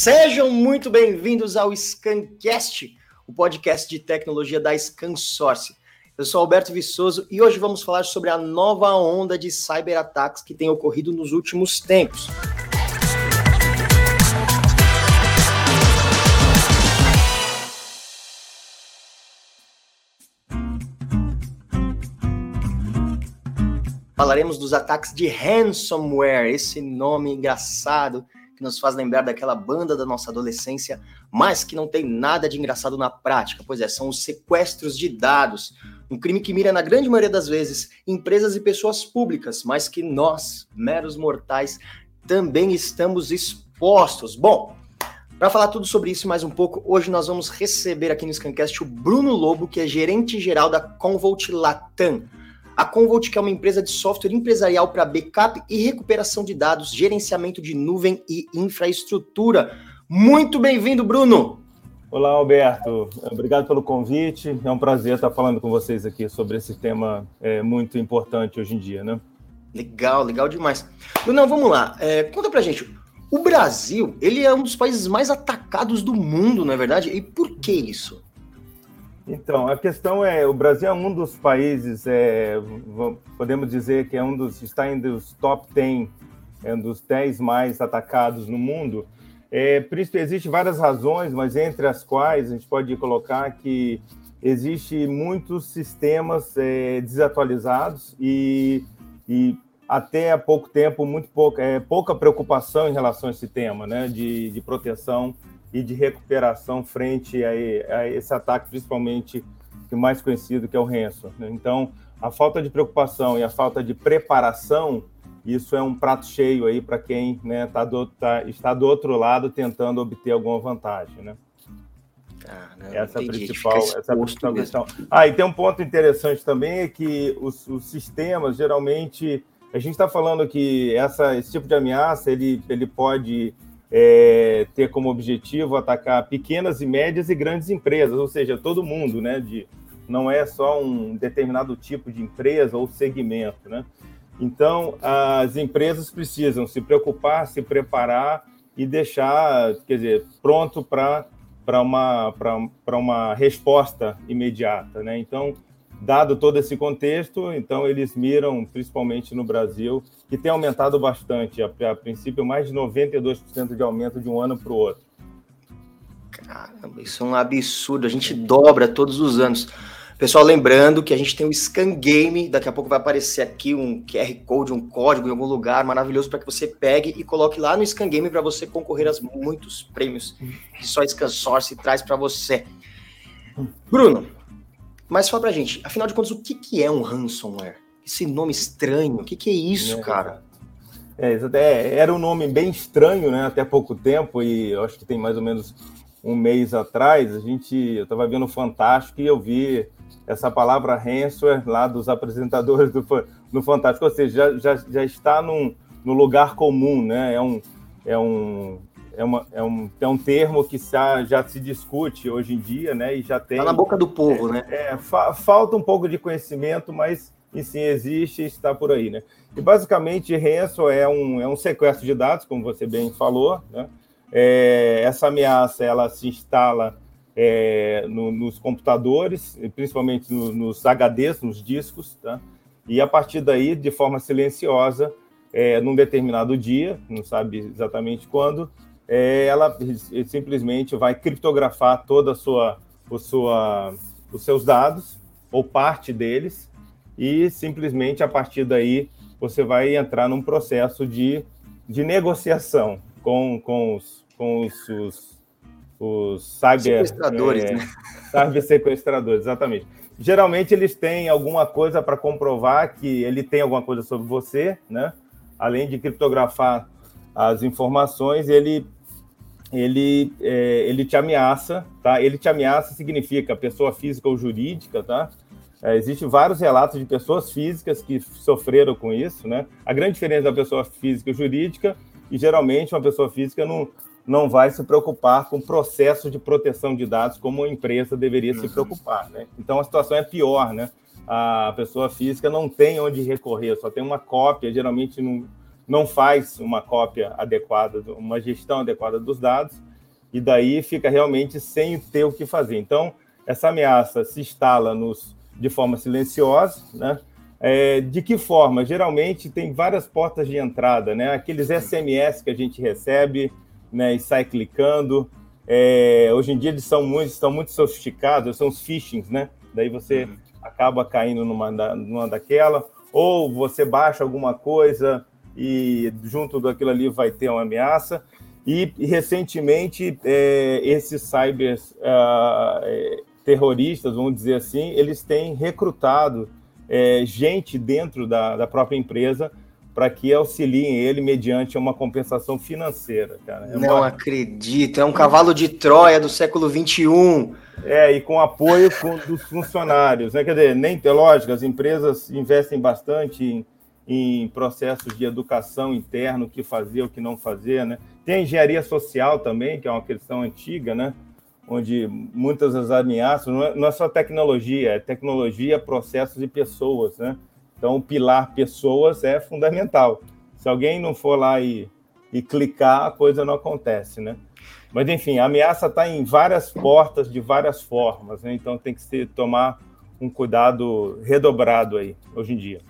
Sejam muito bem-vindos ao Scancast, o podcast de tecnologia da ScanSource. Eu sou Alberto Viçoso e hoje vamos falar sobre a nova onda de cyberataques que tem ocorrido nos últimos tempos. Falaremos dos ataques de ransomware, esse nome engraçado que nos faz lembrar daquela banda da nossa adolescência, mas que não tem nada de engraçado na prática. Pois é, são os sequestros de dados. Um crime que mira, na grande maioria das vezes, empresas e pessoas públicas, mas que nós, meros mortais, também estamos expostos. Bom, para falar tudo sobre isso mais um pouco, hoje nós vamos receber aqui no Scancast o Bruno Lobo, que é gerente geral da Convolt Latam. A Convolt, que é uma empresa de software empresarial para backup e recuperação de dados, gerenciamento de nuvem e infraestrutura. Muito bem-vindo, Bruno! Olá, Alberto. Obrigado pelo convite. É um prazer estar falando com vocês aqui sobre esse tema é, muito importante hoje em dia, né? Legal, legal demais. Bruno, vamos lá. É, conta pra gente. O Brasil, ele é um dos países mais atacados do mundo, não é verdade? E por que isso? Então, a questão é, o Brasil é um dos países, é, podemos dizer que é um dos, está entre os top 10, é um dos 10 mais atacados no mundo. É, existem várias razões, mas entre as quais a gente pode colocar que existe muitos sistemas é, desatualizados e, e até há pouco tempo muito pouca, é, pouca preocupação em relação a esse tema, né, de, de proteção e de recuperação frente a, a esse ataque, principalmente o mais conhecido, que é o ransom. Né? Então, a falta de preocupação e a falta de preparação, isso é um prato cheio aí para quem né, tá do, tá, está do outro lado tentando obter alguma vantagem, né? Caramba, essa é a principal, essa é principal questão. Ah, e tem um ponto interessante também é que os, os sistemas geralmente a gente está falando que essa, esse tipo de ameaça ele, ele pode é, ter como objetivo atacar pequenas e médias e grandes empresas, ou seja, todo mundo, né? De, não é só um determinado tipo de empresa ou segmento, né? Então, as empresas precisam se preocupar, se preparar e deixar, quer dizer, pronto para uma, uma resposta imediata, né? Então, dado todo esse contexto, então eles miram principalmente no Brasil, que tem aumentado bastante, a, a princípio mais de 92% de aumento de um ano para o outro. Caramba, isso é um absurdo, a gente dobra todos os anos. Pessoal, lembrando que a gente tem o Scan Game, daqui a pouco vai aparecer aqui um QR Code, um código em algum lugar maravilhoso para que você pegue e coloque lá no Scan Game para você concorrer a muitos prêmios que só Scan Source traz para você. Bruno, mas fala pra gente, afinal de contas, o que, que é um ransomware? Esse nome estranho, o que, que é isso, é, cara? É, é, era um nome bem estranho, né? Até pouco tempo, e acho que tem mais ou menos um mês atrás, a gente, eu estava vendo o Fantástico e eu vi essa palavra ransomware lá dos apresentadores do, do Fantástico, ou seja, já, já, já está num, no lugar comum, né? É um, é um, é, uma, é, um, é um termo que já, se discute hoje em dia, né? E já tem. Está na boca do povo, é, né? É, fa, falta um pouco de conhecimento, mas sim existe e está por aí, né? E basicamente, ransom é um, é um sequestro de dados, como você bem falou, né? É, essa ameaça ela se instala é, no, nos computadores, principalmente no, nos HDs, nos discos, tá? E a partir daí, de forma silenciosa, é, num determinado dia, não sabe exatamente quando, é, ela simplesmente vai criptografar toda a sua, o sua, os seus dados ou parte deles e simplesmente a partir daí você vai entrar num processo de, de negociação com, com os, com os, os, os cyber sequestradores, é, né? cyber sequestradores, exatamente. Geralmente eles têm alguma coisa para comprovar que ele tem alguma coisa sobre você, né? Além de criptografar as informações, ele ele, é, ele te ameaça, tá? Ele te ameaça significa pessoa física ou jurídica, tá? É, Existem vários relatos de pessoas físicas que sofreram com isso, né? A grande diferença da pessoa física e jurídica, e geralmente uma pessoa física não, não vai se preocupar com o processo de proteção de dados como a empresa deveria uhum. se preocupar, né? Então a situação é pior, né? A pessoa física não tem onde recorrer, só tem uma cópia, geralmente não, não faz uma cópia adequada, uma gestão adequada dos dados, e daí fica realmente sem ter o que fazer. Então, essa ameaça se instala nos, de forma silenciosa, né? É, de que forma? Geralmente tem várias portas de entrada, né? Aqueles SMS que a gente recebe né, e sai clicando. É, hoje em dia eles são muito, estão muito sofisticados, são os phishings, né? Daí você uhum. acaba caindo numa, numa daquela, ou você baixa alguma coisa e junto daquilo ali vai ter uma ameaça. E, recentemente, é, esses cyber uh, terroristas, vamos dizer assim, eles têm recrutado é, gente dentro da, da própria empresa para que auxiliem ele mediante uma compensação financeira. Cara. É Não uma... acredito, é um cavalo de Troia do século XXI. É, e com apoio com, dos funcionários. Né? Quer dizer, nem é lógico, as empresas investem bastante em, em processos de educação interno, o que fazer, o que não fazer. Né? Tem a engenharia social também, que é uma questão antiga, né? onde muitas das ameaças não é, não é só tecnologia, é tecnologia, processos e pessoas. Né? Então, o pilar pessoas é fundamental. Se alguém não for lá e, e clicar, a coisa não acontece, né? Mas, enfim, a ameaça está em várias portas, de várias formas, né? Então, tem que se tomar um cuidado redobrado aí, hoje em dia.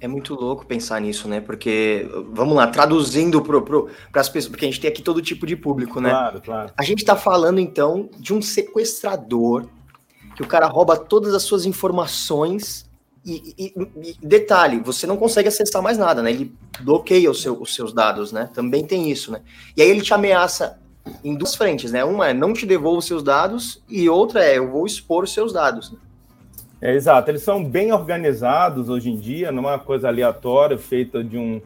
É muito louco pensar nisso, né? Porque, vamos lá, traduzindo para as pessoas, porque a gente tem aqui todo tipo de público, né? Claro, claro. A gente está falando, então, de um sequestrador, que o cara rouba todas as suas informações e, e, e, detalhe, você não consegue acessar mais nada, né? Ele bloqueia seu, os seus dados, né? Também tem isso, né? E aí ele te ameaça em duas frentes, né? Uma é não te devolva os seus dados e outra é eu vou expor os seus dados. Né? É, exato, eles são bem organizados hoje em dia, não é uma coisa aleatória feita de um,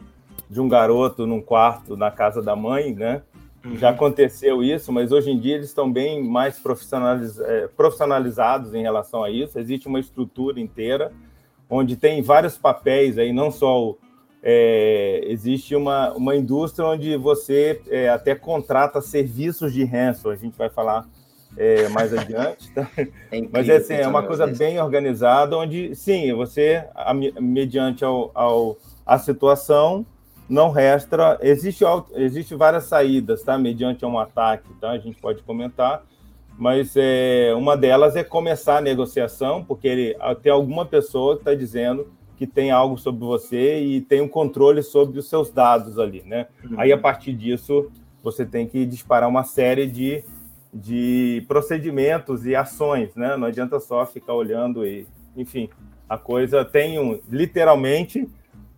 de um garoto num quarto na casa da mãe, né? Uhum. Já aconteceu isso, mas hoje em dia eles estão bem mais profissionaliz, é, profissionalizados em relação a isso. Existe uma estrutura inteira onde tem vários papéis aí, não só o, é, existe uma, uma indústria onde você é, até contrata serviços de ransom, a gente vai falar é, mais adiante, tá? É mas é, assim, é uma coisa bem organizada, onde sim, você, mediante ao, ao, a situação, não resta, existe, existe várias saídas, tá? Mediante um ataque, tá? A gente pode comentar, mas é, uma delas é começar a negociação, porque ele, tem alguma pessoa que está dizendo que tem algo sobre você e tem um controle sobre os seus dados ali, né? Uhum. Aí, a partir disso, você tem que disparar uma série de, de procedimentos e ações, né? Não adianta só ficar olhando e... Enfim, a coisa tem um, literalmente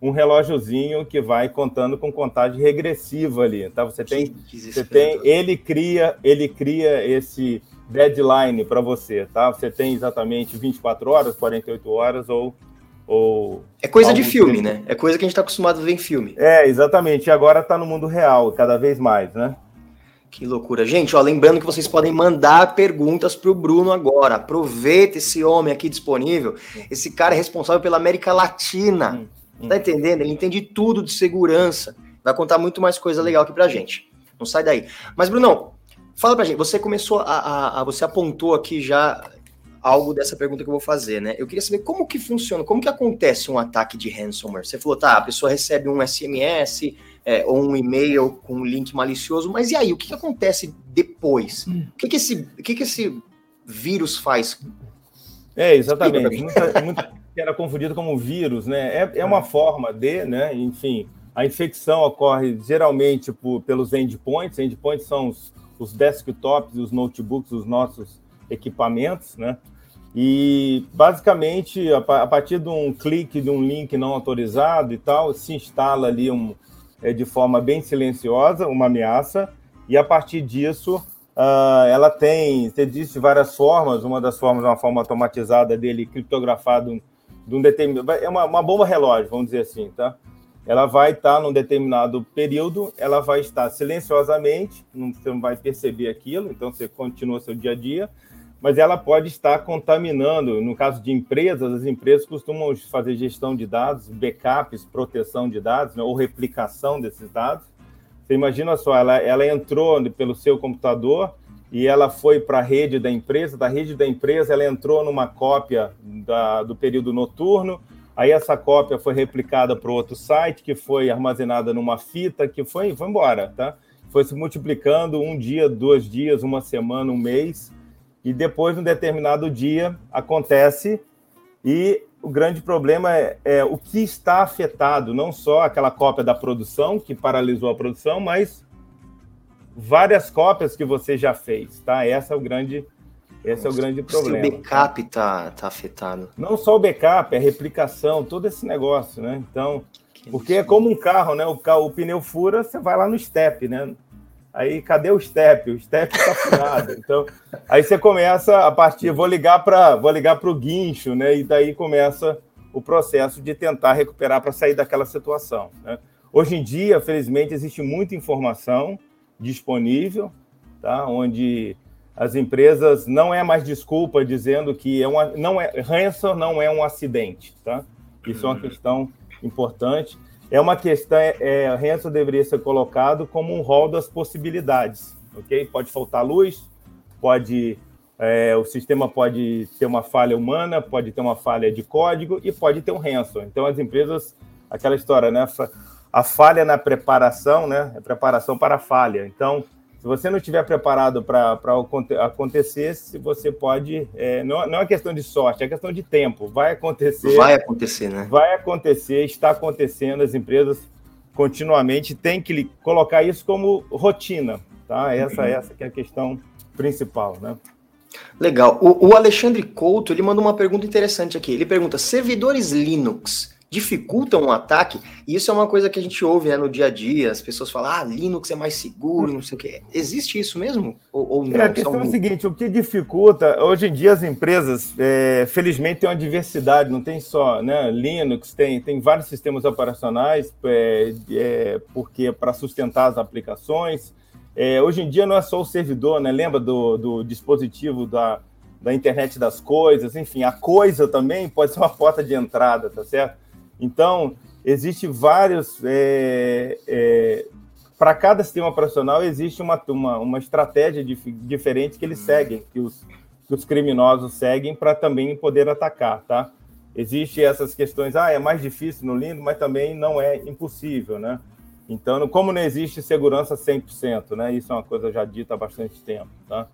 um relógiozinho que vai contando com contagem regressiva ali. Tá? Você tem, você tem, ele cria, ele cria esse deadline para você, tá? Você tem exatamente 24 horas, 48 horas ou ou é coisa de filme, tempo. né? É coisa que a gente está acostumado a ver em filme. É, exatamente. E agora está no mundo real, cada vez mais, né? Que loucura. Gente, ó, lembrando que vocês podem mandar perguntas para o Bruno agora. Aproveita esse homem aqui disponível. Esse cara é responsável pela América Latina. Hum. Tá entendendo? Ele entende tudo de segurança. Vai contar muito mais coisa legal aqui pra gente. Não sai daí. Mas, Brunão, fala pra gente. Você começou a, a, a, Você apontou aqui já algo dessa pergunta que eu vou fazer, né? Eu queria saber como que funciona, como que acontece um ataque de ransomware. Você falou, tá, a pessoa recebe um SMS é, ou um e-mail com um link malicioso, mas e aí? O que, que acontece depois? Hum. O que, que, esse, o que, que esse vírus faz? É, exatamente. Muita, muita, era confundido como vírus, né? É, é uma é. forma de, né? Enfim, a infecção ocorre geralmente por, pelos endpoints. Endpoints são os, os desktops e os notebooks, os nossos equipamentos, né? E basicamente, a, a, partir de um clique de um link não autorizado e tal, se instala ali um, é, de forma bem silenciosa uma ameaça, e a partir disso uh, ela tem, existe várias formas, uma das formas é uma forma automatizada dele criptografado de um determinado. É uma, uma bomba relógio, vamos dizer assim, tá? Ela vai estar num determinado período, ela vai estar silenciosamente, não, você não vai perceber aquilo, então você continua seu dia a dia, mas ela pode estar contaminando. No caso de empresas, as empresas costumam fazer gestão de dados, backups, proteção de dados, né, ou replicação desses dados. Você imagina só, ela, ela entrou pelo seu computador, e ela foi para a rede da empresa, da rede da empresa ela entrou numa cópia da, do período noturno, aí essa cópia foi replicada para outro site, que foi armazenada numa fita, que foi, foi embora, tá? foi se multiplicando um dia, dois dias, uma semana, um mês, e depois, num determinado dia, acontece, e o grande problema é, é, o que está afetado, não só aquela cópia da produção, que paralisou a produção, mas várias cópias que você já fez, tá? Essa é o grande, esse é o grande problema. Se o backup tá, tá afetado. Não só o backup, a replicação, todo esse negócio, né? Então, que porque é como um carro, né? O, carro, o pneu fura, você vai lá no step, né? Aí cadê o step? O step está furado. Então, aí você começa a partir, vou ligar para, vou ligar para o guincho, né? E daí começa o processo de tentar recuperar para sair daquela situação. Né? Hoje em dia, felizmente, existe muita informação disponível, tá? Onde as empresas não é mais desculpa dizendo que é uma, não é ransom não é um acidente, tá? Isso é uma questão importante. É uma questão, é, é ransom deveria ser colocado como um rol das possibilidades, ok? Pode faltar luz, pode é, o sistema pode ter uma falha humana, pode ter uma falha de código e pode ter um ransom. Então as empresas, aquela história, né? A falha na preparação, né? É preparação para a falha. Então se você não estiver preparado para acontecer, se você pode. É, não, não é questão de sorte, é questão de tempo. Vai acontecer. Vai acontecer, né? Vai acontecer, está acontecendo. As empresas continuamente têm que colocar isso como rotina. Tá? Essa, uhum. essa que é a questão principal, né? Legal. O, o Alexandre Couto ele manda uma pergunta interessante aqui. Ele pergunta: servidores Linux dificultam o ataque, e isso é uma coisa que a gente ouve né, no dia a dia, as pessoas falam, ah, Linux é mais seguro, não sei o quê. Existe isso mesmo? Ou, ou não? É, a questão é o seguinte, o que dificulta, hoje em dia as empresas, é, felizmente, tem uma diversidade, não tem só né, Linux, tem, tem vários sistemas operacionais, é, é, porque para sustentar as aplicações, é, hoje em dia não é só o servidor, né? Lembra do, do dispositivo da, da internet das coisas, enfim, a coisa também pode ser uma porta de entrada, tá certo? Então, existe vários. É, é, para cada sistema operacional existe uma, uma, uma estratégia dif diferente que eles seguem, que os, que os criminosos seguem para também poder atacar, tá? Existe essas questões, ah, é mais difícil no Linux, mas também não é impossível, né? Então, como não existe segurança 100%, né? Isso é uma coisa já dita há bastante tempo, tá?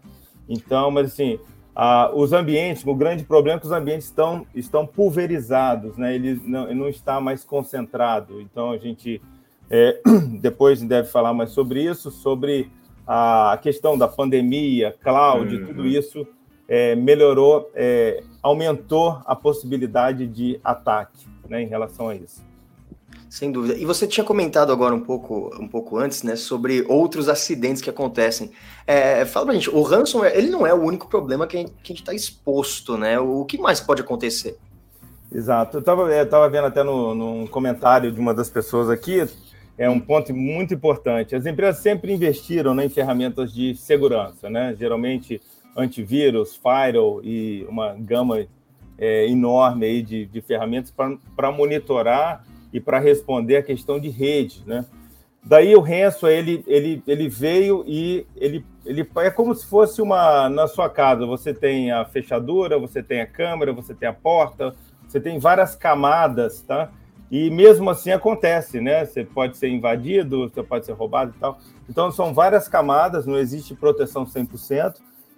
Então, mas assim, ah, os ambientes, o grande problema é que os ambientes estão, estão pulverizados, né? ele não, ele não está mais concentrado. Então, a gente é, depois deve falar mais sobre isso, sobre a questão da pandemia, cloud, uhum. tudo isso é, melhorou, é, aumentou a possibilidade de ataque né, em relação a isso. Sem dúvida. E você tinha comentado agora um pouco, um pouco antes, né, sobre outros acidentes que acontecem. É, fala pra gente, o ransomware, ele não é o único problema que a gente está exposto, né? O que mais pode acontecer? Exato. Eu estava vendo até no, num comentário de uma das pessoas aqui, é um ponto muito importante. As empresas sempre investiram né, em ferramentas de segurança, né? Geralmente antivírus, firewall e uma gama é, enorme aí de, de ferramentas para monitorar e para responder a questão de rede, né? Daí o Renzo ele, ele, ele veio e ele, ele é como se fosse uma na sua casa. Você tem a fechadura, você tem a câmera, você tem a porta, você tem várias camadas, tá? E mesmo assim acontece, né? Você pode ser invadido, você pode ser roubado e tal. Então são várias camadas, não existe proteção 100%.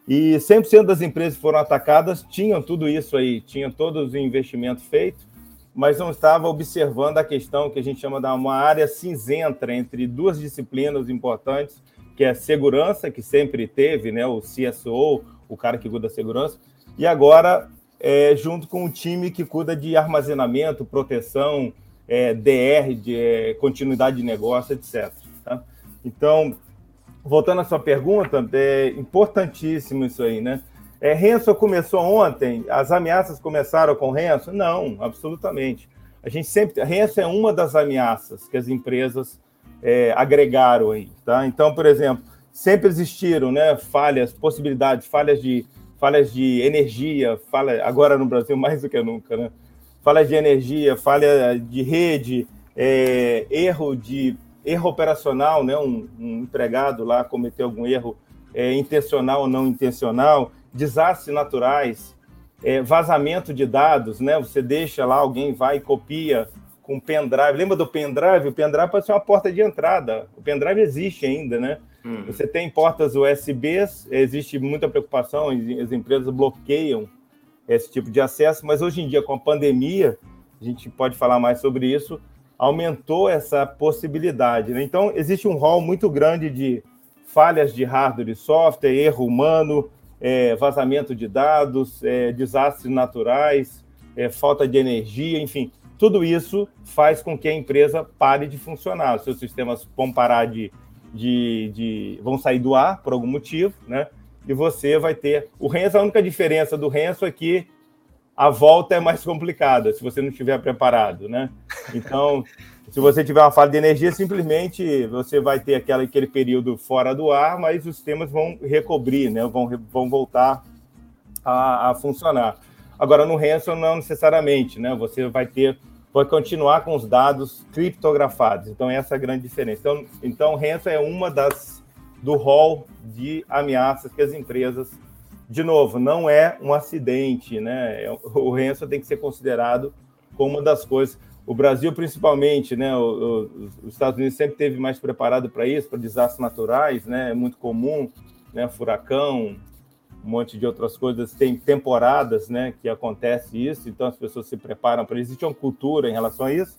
E 100% das empresas que foram atacadas tinham tudo isso aí, tinham todos o investimento feito mas não estava observando a questão que a gente chama de uma área cinzenta entre duas disciplinas importantes, que é a segurança, que sempre teve, né, o CSO, o cara que cuida da segurança, e agora é, junto com o time que cuida de armazenamento, proteção, é, DR, de é, continuidade de negócio, etc. Tá? Então, voltando à sua pergunta, é importantíssimo isso aí, né? É, Renzo começou ontem, as ameaças começaram com Renzo? Não, absolutamente. A gente sempre. Renzo é uma das ameaças que as empresas é, agregaram aí. Tá? Então, por exemplo, sempre existiram né, falhas, possibilidades, falhas de, falhas de energia, falha, agora no Brasil mais do que nunca, né? Falhas de energia, falha de rede, é, erro de erro operacional, né? Um, um empregado lá cometeu algum erro é, intencional ou não intencional desastres naturais, é, vazamento de dados, né? Você deixa lá, alguém vai e copia com pendrive. Lembra do pendrive? O pendrive pode ser uma porta de entrada. O pendrive existe ainda, né? Uhum. Você tem portas USBs, existe muita preocupação, as empresas bloqueiam esse tipo de acesso, mas hoje em dia, com a pandemia, a gente pode falar mais sobre isso, aumentou essa possibilidade. Né? Então, existe um rol muito grande de falhas de hardware e software, erro humano, é, vazamento de dados, é, desastres naturais, é, falta de energia, enfim, tudo isso faz com que a empresa pare de funcionar. Os seus sistemas vão parar de, de, de vão sair do ar por algum motivo, né? E você vai ter o Renzo. A única diferença do Renzo é que a volta é mais complicada se você não estiver preparado, né? Então, se você tiver uma falha de energia, simplesmente você vai ter aquela, aquele período fora do ar, mas os sistemas vão recobrir, né? Vão, vão voltar a, a funcionar. Agora, no ransom, não necessariamente, né? Você vai ter, vai continuar com os dados criptografados. Então, essa é a grande diferença. Então, então ransom é uma das do rol de ameaças que as empresas, de novo, não é um acidente, né? É, o ransom tem que ser considerado como uma das coisas. O Brasil, principalmente, né? O, o, os Estados Unidos sempre teve mais preparado para isso, para desastres naturais, né? É muito comum, né? Furacão, um monte de outras coisas. Tem temporadas né, que acontece isso, então as pessoas se preparam para isso. Existe uma cultura em relação a isso.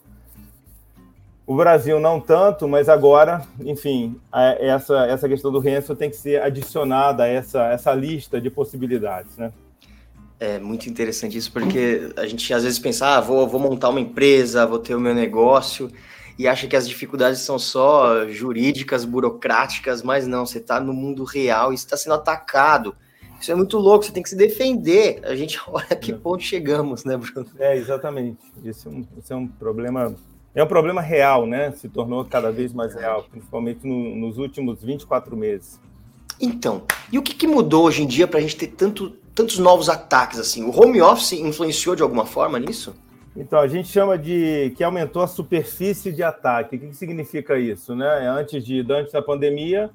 O Brasil não tanto, mas agora, enfim, essa, essa questão do ransom tem que ser adicionada a essa, essa lista de possibilidades, né? É muito interessante isso, porque a gente às vezes pensa, ah, vou, vou montar uma empresa, vou ter o meu negócio, e acha que as dificuldades são só jurídicas, burocráticas, mas não, você está no mundo real e está sendo atacado isso é muito louco, você tem que se defender. A gente olha que ponto chegamos, né, Bruno? É, exatamente. Isso é um, é um problema. É um problema real, né? Se tornou cada vez mais real, principalmente no, nos últimos 24 meses. Então, e o que, que mudou hoje em dia para a gente ter tanto, tantos novos ataques assim? O home office influenciou de alguma forma nisso? Então, a gente chama de que aumentou a superfície de ataque. O que, que significa isso? Né? Antes, de, antes da pandemia,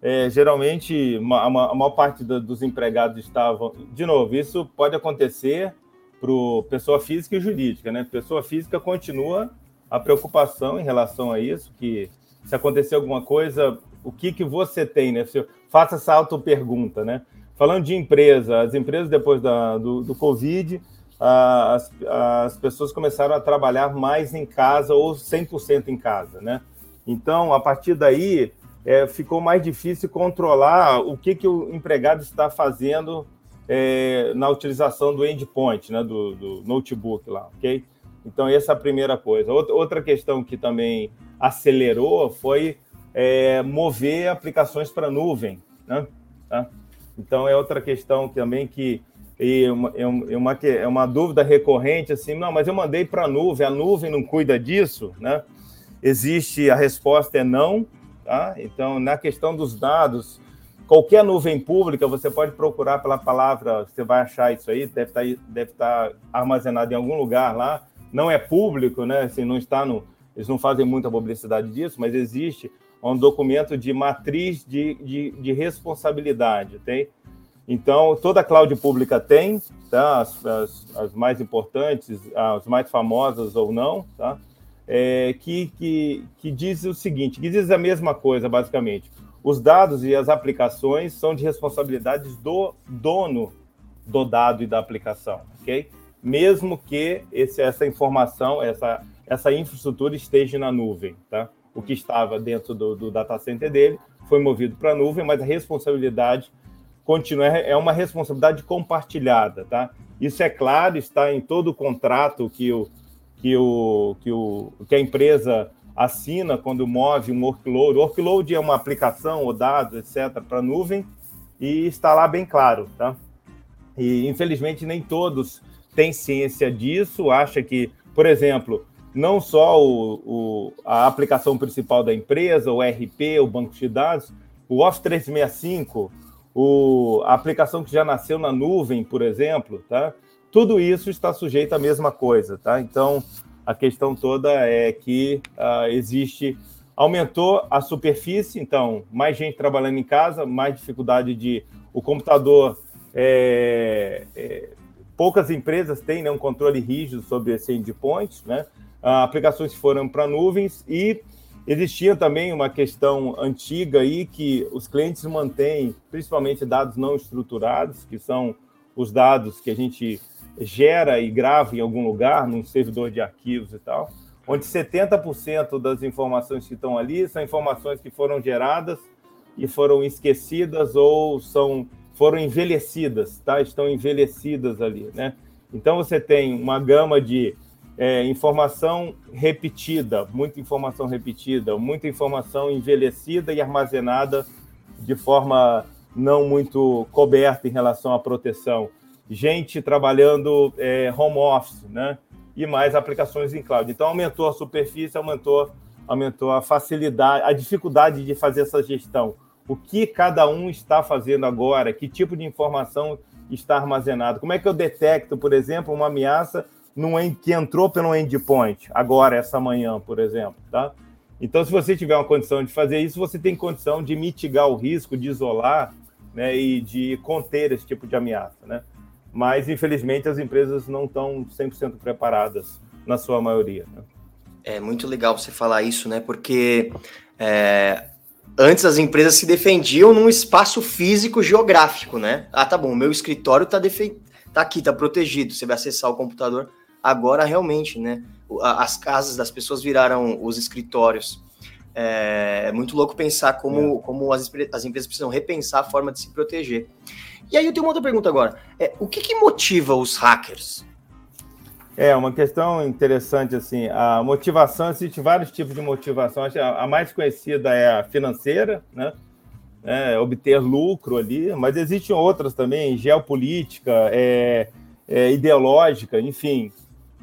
é, geralmente uma, a maior parte do, dos empregados estavam. De novo, isso pode acontecer para pessoa física e jurídica, né? Pessoa física continua a preocupação em relação a isso, que se acontecer alguma coisa, o que, que você tem, né? Faça essa auto-pergunta, né? Falando de empresa, as empresas depois da, do, do Covid, as, as pessoas começaram a trabalhar mais em casa ou 100% em casa, né? Então, a partir daí, é, ficou mais difícil controlar o que, que o empregado está fazendo é, na utilização do endpoint, né, do, do, notebook lá, ok? Então, essa é a primeira coisa. Outra questão que também acelerou foi é, mover aplicações para nuvem, né? Tá? Então, é outra questão também que e uma, é, uma, é uma dúvida recorrente, assim, não, mas eu mandei para a nuvem, a nuvem não cuida disso, né? Existe, a resposta é não, Tá? Então, na questão dos dados, qualquer nuvem pública, você pode procurar pela palavra, você vai achar isso aí, deve estar, tá deve estar tá armazenado em algum lugar lá. Não é público, né? Assim, não está no. Eles não fazem muita publicidade disso, mas existe um documento de matriz de, de, de responsabilidade, tem? Então, toda a cloud pública tem, tá? As, as, as mais importantes, as mais famosas ou não, tá? é, que, que, que diz o seguinte, que diz a mesma coisa, basicamente. Os dados e as aplicações são de responsabilidade do dono do dado e da aplicação, ok? Mesmo que esse, essa informação, essa, essa infraestrutura esteja na nuvem, tá? O que estava dentro do, do data center dele foi movido para a nuvem, mas a responsabilidade continua, é uma responsabilidade compartilhada, tá? Isso é claro, está em todo o contrato que o, que, o, que, o, que a empresa assina quando move um workload. O workload é uma aplicação ou dados, etc., para a nuvem, e está lá bem claro, tá? E infelizmente nem todos têm ciência disso, acha que, por exemplo, não só o, o, a aplicação principal da empresa, o RP, o banco de dados, o Office 365, o, a aplicação que já nasceu na nuvem, por exemplo, tá? tudo isso está sujeito à mesma coisa, tá? Então, a questão toda é que uh, existe, aumentou a superfície, então, mais gente trabalhando em casa, mais dificuldade de o computador. É, é, poucas empresas têm né, um controle rígido sobre esse endpoint, né? Aplicações foram para nuvens e existia também uma questão antiga aí que os clientes mantêm, principalmente dados não estruturados, que são os dados que a gente gera e grava em algum lugar, num servidor de arquivos e tal, onde 70% das informações que estão ali são informações que foram geradas e foram esquecidas ou são foram envelhecidas, tá? Estão envelhecidas ali, né? Então você tem uma gama de é, informação repetida, muita informação repetida, muita informação envelhecida e armazenada de forma não muito coberta em relação à proteção. Gente trabalhando é, home office, né? E mais aplicações em cloud. Então aumentou a superfície, aumentou, aumentou a facilidade, a dificuldade de fazer essa gestão. O que cada um está fazendo agora? Que tipo de informação está armazenado? Como é que eu detecto, por exemplo, uma ameaça num, que entrou pelo endpoint, agora, essa manhã, por exemplo, tá? Então, se você tiver uma condição de fazer isso, você tem condição de mitigar o risco, de isolar né, e de conter esse tipo de ameaça, né? Mas, infelizmente, as empresas não estão 100% preparadas, na sua maioria. Né? É muito legal você falar isso, né? Porque é, antes as empresas se defendiam num espaço físico geográfico, né? Ah, tá bom, meu escritório tá, tá aqui, tá protegido. Você vai acessar o computador agora realmente, né? As casas das pessoas viraram os escritórios. É, é muito louco pensar como, é. como as, as empresas precisam repensar a forma de se proteger. E aí eu tenho uma outra pergunta agora. É, o que, que motiva os hackers? É, uma questão interessante, assim, a motivação, existe vários tipos de motivação, a mais conhecida é a financeira, né, é, obter lucro ali, mas existem outras também, geopolítica, é, é, ideológica, enfim,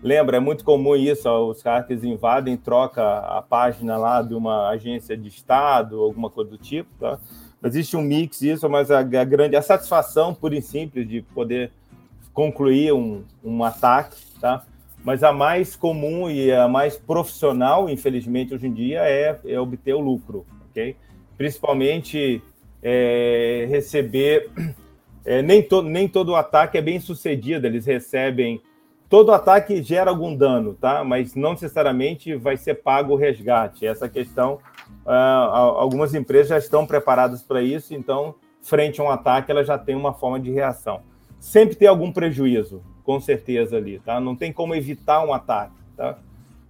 Lembra, é muito comum isso, os hackers invadem, troca a página lá de uma agência de Estado, alguma coisa do tipo, tá? Existe um mix isso, mas a, a grande a satisfação pura e simples de poder concluir um, um ataque, tá? Mas a mais comum e a mais profissional, infelizmente, hoje em dia, é, é obter o lucro, ok? Principalmente é, receber... É, nem, to, nem todo ataque é bem sucedido, eles recebem todo ataque gera algum dano, tá? Mas não necessariamente vai ser pago o resgate. Essa questão, uh, algumas empresas já estão preparadas para isso, então, frente a um ataque, ela já tem uma forma de reação. Sempre tem algum prejuízo, com certeza ali, tá? Não tem como evitar um ataque, tá?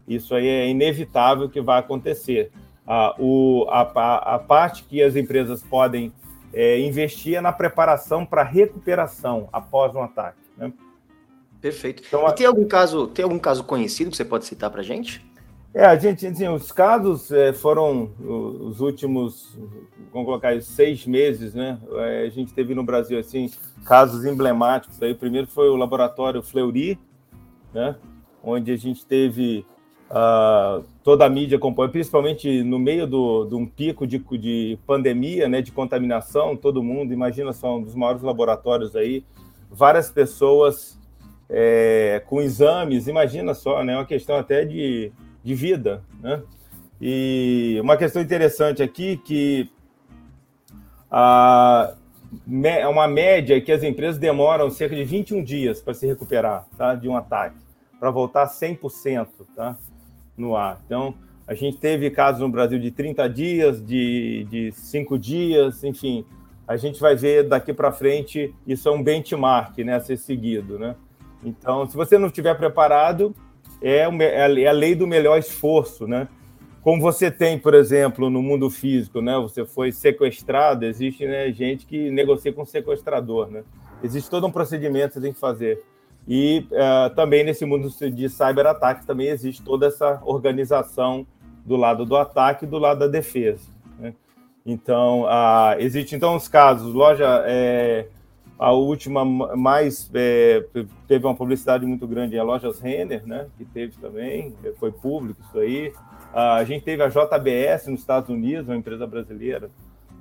Isso aí é inevitável que vai acontecer. Uh, o, a, a, a, parte que as empresas podem é, investir é na preparação para recuperação após um ataque. Né? Perfeito. Então, e tem algum caso, tem algum caso conhecido que você pode citar para gente? É, a gente, assim, os casos é, foram os últimos, vamos colocar aí, seis meses, né? É, a gente teve no Brasil, assim, casos emblemáticos. Aí, o primeiro foi o laboratório Fleury, né? Onde a gente teve uh, toda a mídia acompanhando, principalmente no meio do, de um pico de, de pandemia, né? De contaminação, todo mundo, imagina, são um dos maiores laboratórios aí, várias pessoas é, com exames, imagina só, né? Uma questão até de, de vida, né? E uma questão interessante aqui que a, é uma média que as empresas demoram cerca de 21 dias para se recuperar tá, de um ataque, para voltar 100% tá, no ar. Então, a gente teve casos no Brasil de 30 dias, de, de 5 dias, enfim. A gente vai ver daqui para frente, isso é um benchmark né, a ser seguido, né? Então, se você não estiver preparado, é, é, é a lei do melhor esforço, né? Como você tem, por exemplo, no mundo físico, né? Você foi sequestrado, existe né, gente que negocia com sequestrador, né? Existe todo um procedimento que você tem que fazer. E uh, também nesse mundo de cyberataques também existe toda essa organização do lado do ataque e do lado da defesa. Né? Então, uh, existe então os casos, loja a última mais é, teve uma publicidade muito grande a Lojas Renner, né? Que teve também, foi público isso aí. A gente teve a JBS nos Estados Unidos, uma empresa brasileira,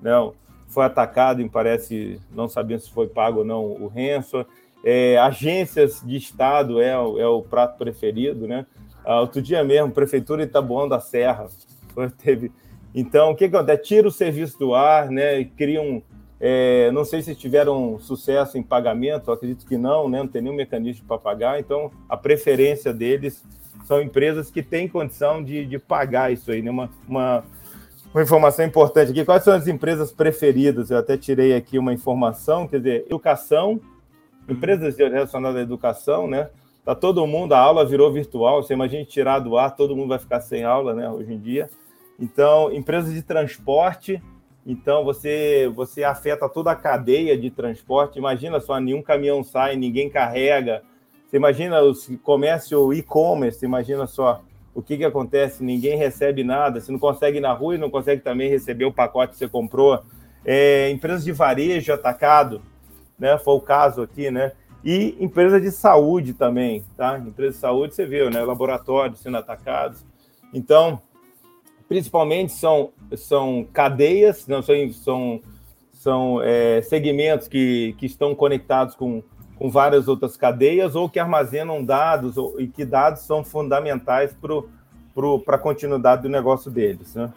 não né? foi atacado, parece, não sabendo se foi pago ou não o ransom. É, agências de Estado é, é o prato preferido, né? Ah, outro dia mesmo, Prefeitura de Itabuão da Serra, teve. Então, o que acontece? Tira o serviço do ar, né? Cria um, é, não sei se tiveram sucesso em pagamento, acredito que não, né? não tem nenhum mecanismo para pagar, então a preferência deles são empresas que têm condição de, de pagar isso aí, né? Uma, uma, uma informação importante aqui. Quais são as empresas preferidas? Eu até tirei aqui uma informação, quer dizer, educação, empresas relacionadas à educação, né? Tá todo mundo, a aula virou virtual. Você imagina tirar do ar, todo mundo vai ficar sem aula, né? Hoje em dia. Então, empresas de transporte, então você você afeta toda a cadeia de transporte. Imagina só, nenhum caminhão sai, ninguém carrega. Você imagina o comércio e-commerce, imagina só o que, que acontece, ninguém recebe nada, você não consegue ir na rua e não consegue também receber o pacote que você comprou. É, empresas de varejo atacado, né? Foi o caso aqui, né? E empresa de saúde também, tá? Empresa de saúde, você viu, né? Laboratórios sendo atacados. Então, principalmente são, são cadeias, não são, são, são é, segmentos que, que estão conectados com, com várias outras cadeias ou que armazenam dados ou, e que dados são fundamentais para a continuidade do negócio deles, né?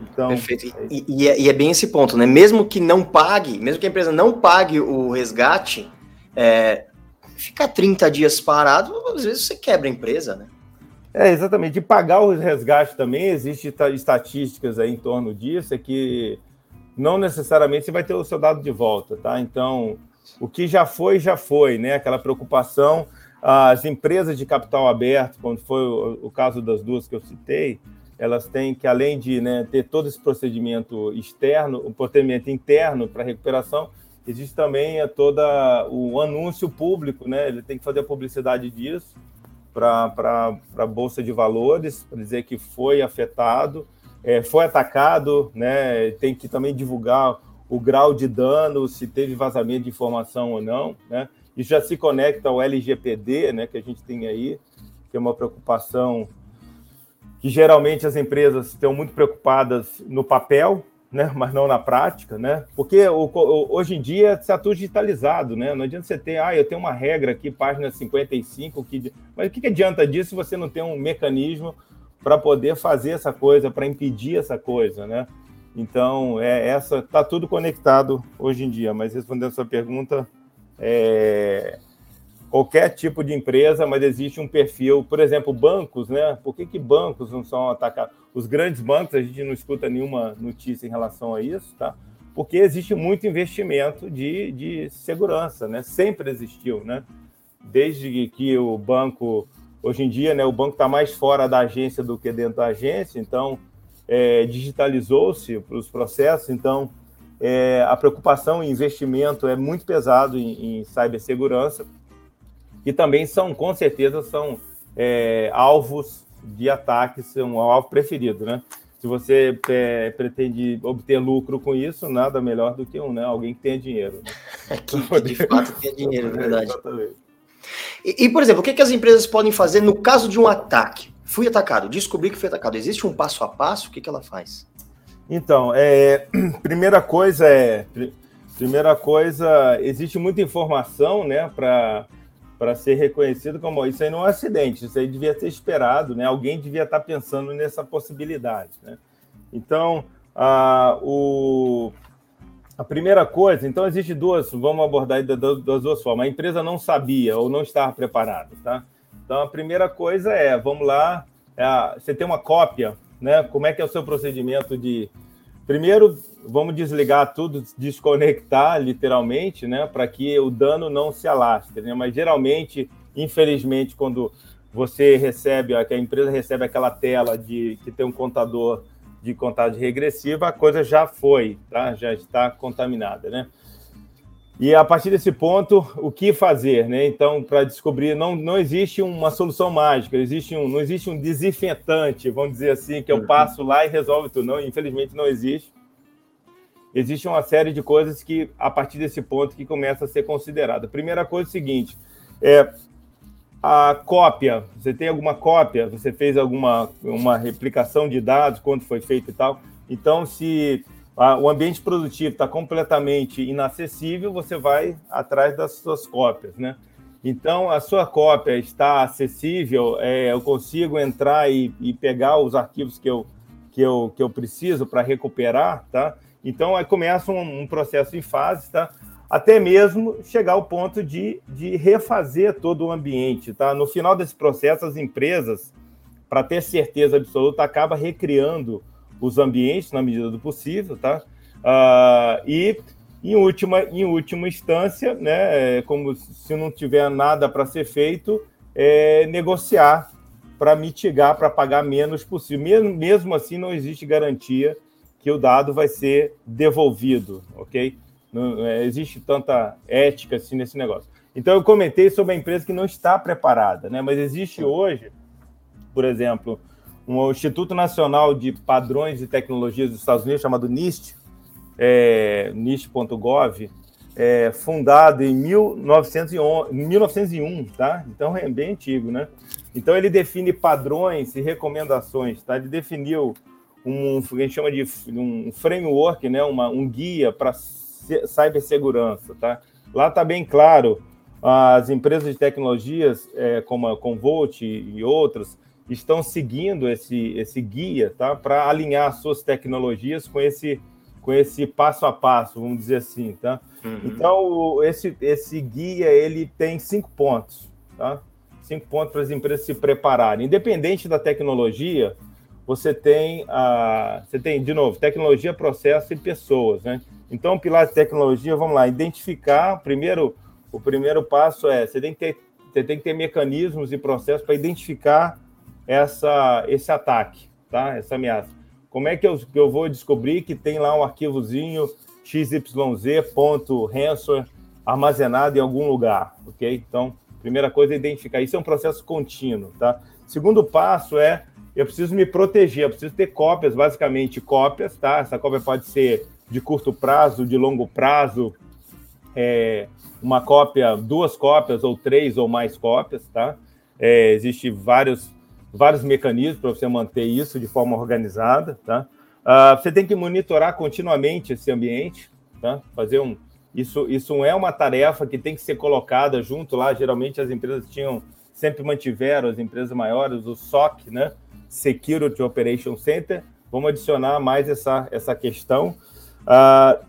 Então, Perfeito. E, e, é, e, é, bem esse ponto, né? Mesmo que não pague, mesmo que a empresa não pague o resgate, é, ficar 30 dias parado, às vezes você quebra a empresa, né? É, exatamente. E pagar o resgate também, existe estatísticas aí em torno disso, é que não necessariamente você vai ter o seu dado de volta, tá? Então, o que já foi, já foi, né? Aquela preocupação, as empresas de capital aberto, quando foi o, caso das duas que eu citei, elas têm que, além de né, ter todo esse procedimento externo, o procedimento interno para recuperação, existe também todo o anúncio público, né? Ele tem que fazer a publicidade disso para a Bolsa de Valores, para dizer que foi afetado, é, foi atacado, né? tem que também divulgar o grau de dano, se teve vazamento de informação ou não. Né? Isso já se conecta ao LGPD, né, que a gente tem aí, que é uma preocupação que geralmente as empresas estão muito preocupadas no papel, né, mas não na prática, né? Porque hoje em dia está tudo digitalizado, né? Não adianta você ter, ah, eu tenho uma regra aqui, página 55, que... mas o que, que adianta disso se você não tem um mecanismo para poder fazer essa coisa, para impedir essa coisa, né? Então, é essa está tudo conectado hoje em dia, mas respondendo a sua pergunta, é, qualquer tipo de empresa, mas existe um perfil, por exemplo, bancos, né? Por que, que bancos não são atacados? Os grandes bancos, a gente não escuta nenhuma notícia em relação a isso, tá? Porque existe muito investimento de, de segurança, né? Sempre existiu, né? Desde que o banco, hoje em dia, né? O banco está mais fora da agência do que dentro da agência, então é, digitalizou-se os processos, então é, a preocupação em investimento é muito pesado em, em cibersegurança que também são, com certeza, são é, alvos de ataque, são um alvo preferido, né? Se você é, pretende obter lucro com isso, nada melhor do que um, né? Alguém que tenha dinheiro. Né? que, que, de fato tenha dinheiro, é verdade. E, e, por exemplo, o que, que as empresas podem fazer no caso de um ataque? Fui atacado, descobri que fui atacado. Existe um passo a passo? O que, que ela faz? Então, é, primeira coisa é, primeira coisa, existe muita informação, né, para para ser reconhecido como isso aí não é um acidente, isso aí devia ser esperado, né? Alguém devia estar pensando nessa possibilidade, né? Então, a, o, a primeira coisa, então existe duas, vamos abordar das, das duas formas. A empresa não sabia ou não estava preparada, tá? Então a primeira coisa é, vamos lá, é, você tem uma cópia, né? Como é que é o seu procedimento de Primeiro, vamos desligar tudo, desconectar literalmente, né, para que o dano não se alastre. Né? Mas geralmente, infelizmente, quando você recebe, a empresa recebe aquela tela de que tem um contador de contagem regressiva, a coisa já foi, tá? Já está contaminada, né? E a partir desse ponto, o que fazer, né? Então, para descobrir, não, não existe uma solução mágica, existe um, não existe um desinfetante, vamos dizer assim, que eu uhum. passo lá e resolve tudo. Não, infelizmente não existe existe uma série de coisas que, a partir desse ponto, que começa a ser considerada. Primeira coisa é o seguinte, é a cópia, você tem alguma cópia, você fez alguma uma replicação de dados, quando foi feito e tal. Então, se a, o ambiente produtivo está completamente inacessível, você vai atrás das suas cópias, né? Então, a sua cópia está acessível, é, eu consigo entrar e, e, pegar os arquivos que eu, que eu, que eu preciso para recuperar, tá? Então, aí começa um, um, processo em fase, tá? até mesmo chegar ao ponto de, de refazer todo o ambiente. Tá? No final desse processo, as empresas, para ter certeza absoluta, acabam recriando os ambientes na medida do possível, tá? Uh, e em última, em última instância, né, é como se não tiver nada para ser feito, é negociar para mitigar, para pagar menos possível. Mesmo, mesmo assim, não existe garantia que o dado vai ser devolvido, ok? Não é, existe tanta ética assim nesse negócio. Então, eu comentei sobre a empresa que não está preparada, né? mas existe hoje, por exemplo, um Instituto Nacional de Padrões e Tecnologias dos Estados Unidos, chamado NIST, é, NIST.gov, é, fundado em 1911, 1901, tá? Então é bem antigo, né? Então ele define padrões e recomendações, tá? Ele definiu um, que a gente chama de um framework, né? Uma, um guia para cibersegurança, tá? Lá está bem claro, as empresas de tecnologias, é, como a Convolt e outras, estão seguindo esse, esse guia, tá? Para alinhar suas tecnologias com esse, com esse passo a passo, vamos dizer assim, tá? Uhum. Então, esse, esse guia, ele tem cinco pontos, tá? Cinco pontos para as empresas se prepararem. Independente da tecnologia, você tem, a, você tem, de novo, tecnologia, processo e pessoas, né? Então, pilar de tecnologia, vamos lá, identificar, primeiro, o primeiro passo é, você tem que ter, você tem que ter mecanismos e processos para identificar essa, esse ataque, tá? Essa ameaça. Como é que eu, eu vou descobrir que tem lá um arquivozinho xyz.ransomware armazenado em algum lugar, ok? Então, primeira coisa é identificar. Isso é um processo contínuo, tá? Segundo passo é eu preciso me proteger, eu preciso ter cópias, basicamente cópias, tá? Essa cópia pode ser de curto prazo, de longo prazo, é, uma cópia, duas cópias ou três ou mais cópias, tá? É, Existem vários, vários mecanismos para você manter isso de forma organizada, tá? Uh, você tem que monitorar continuamente esse ambiente, tá? Fazer um, isso, isso é uma tarefa que tem que ser colocada junto lá. Geralmente as empresas tinham sempre mantiveram as empresas maiores o SOC, né? Security Operation Center. Vamos adicionar mais essa, essa questão. Uh,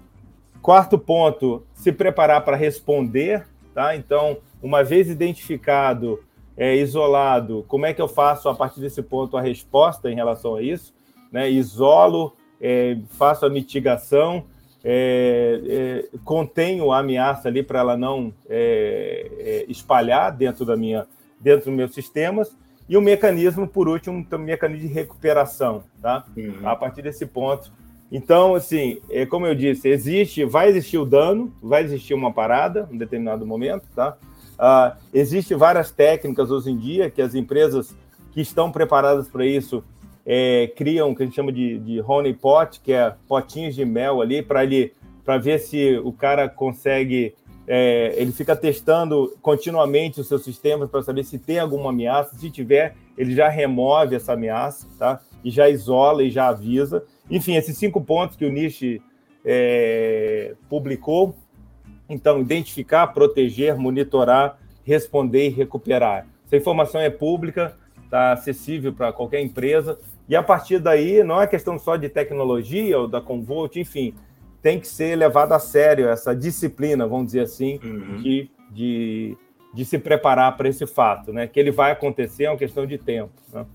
quarto ponto, se preparar para responder, tá? Então, uma vez identificado, é, isolado, como é que eu faço a partir desse ponto a resposta em relação a isso? Né? Isolo, é, faço a mitigação, é, é, contenho a ameaça ali para ela não é, é, espalhar dentro da minha, dentro dos meus sistemas e o mecanismo, por último, um mecanismo de recuperação, tá? Uhum. A partir desse ponto, então, assim, é, como eu disse, existe, vai existir o dano, vai existir uma parada em um determinado momento, tá? Uh, existe várias técnicas hoje em dia que as empresas que estão preparadas para isso é, criam o que a gente chama de, de honey pot, que é potinhos de mel ali para ele para ver se o cara consegue é, ele fica testando continuamente os seus sistemas para saber se tem alguma ameaça. Se tiver, ele já remove essa ameaça, tá? E já isola e já avisa. Enfim, esses cinco pontos que o Nishi é, publicou. Então, identificar, proteger, monitorar, responder e recuperar. Essa informação é pública, está acessível para qualquer empresa. E a partir daí, não é questão só de tecnologia ou da Convolt, enfim, tem que ser levada a sério essa disciplina, vamos dizer assim, uhum. de, de, de, se preparar para esse fato, né? Que ele vai acontecer, é uma questão de tempo. Né?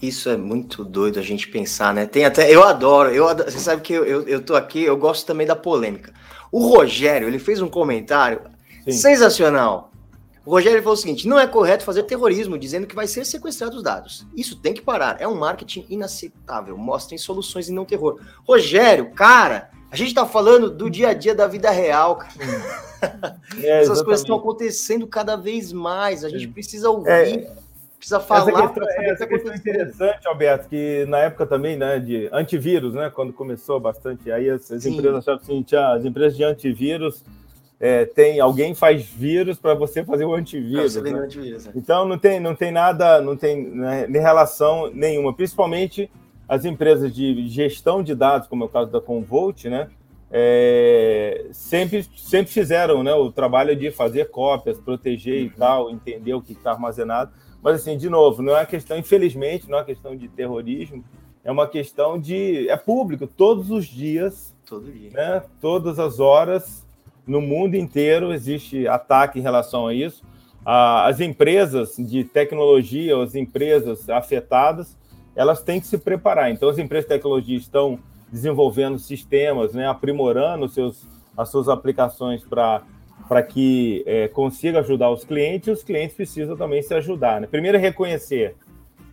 Isso é muito doido a gente pensar, né? Tem até. Eu adoro, eu adoro, você sabe que eu, eu, eu tô aqui, eu gosto também da polêmica. O Rogério, ele fez um comentário Sim. sensacional. O Rogério falou o seguinte: não é correto fazer terrorismo dizendo que vai ser sequestrado os dados. Isso tem que parar. É um marketing inaceitável. Mostrem soluções e não terror. Rogério, cara, a gente tá falando do dia a dia da vida real, cara. É, Essas coisas estão acontecendo cada vez mais. A gente precisa ouvir. É precisa falar. Essa questão, é, essa questão é interessante, Alberto, que na época também, né, de antivírus, né, quando começou bastante, aí as, as empresas achavam assim, as empresas de antivírus é, tem alguém faz vírus para você fazer o antivírus. Né? antivírus é. Então não tem, não tem nada, não tem né, relação nenhuma, principalmente as empresas de gestão de dados, como é o caso da Convolt, né? É, sempre, sempre fizeram né, o trabalho de fazer cópias, proteger uhum. e tal, entender o que está armazenado. Mas, assim, de novo, não é uma questão, infelizmente, não é uma questão de terrorismo, é uma questão de. É público, todos os dias, Todo dia. Né, todas as horas, no mundo inteiro existe ataque em relação a isso. As empresas de tecnologia, as empresas afetadas, elas têm que se preparar. Então, as empresas de tecnologia estão desenvolvendo sistemas, né, aprimorando seus, as suas aplicações para para que é, consiga ajudar os clientes, e os clientes precisam também se ajudar. Né? Primeiro, reconhecer.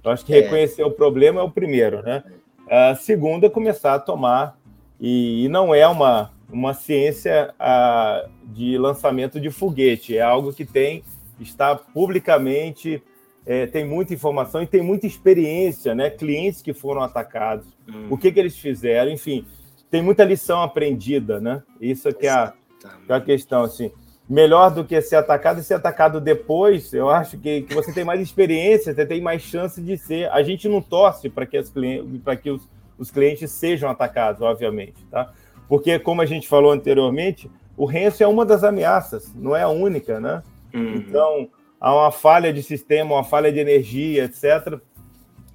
Eu acho que é. reconhecer o problema é o primeiro, né? A segunda é começar a tomar, e, e não é uma, uma ciência a, de lançamento de foguete, é algo que tem, está publicamente, é, tem muita informação e tem muita experiência, né? Clientes que foram atacados, hum. o que, que eles fizeram, enfim, tem muita lição aprendida, né? Isso é que é a, que é a questão, assim melhor do que ser atacado e ser atacado depois, eu acho que, que você tem mais experiência, você tem mais chance de ser. A gente não torce para que, para que os, os clientes sejam atacados, obviamente, tá? Porque, como a gente falou anteriormente, o ranço é uma das ameaças, não é a única, né? Uhum. Então, há uma falha de sistema, uma falha de energia, etc.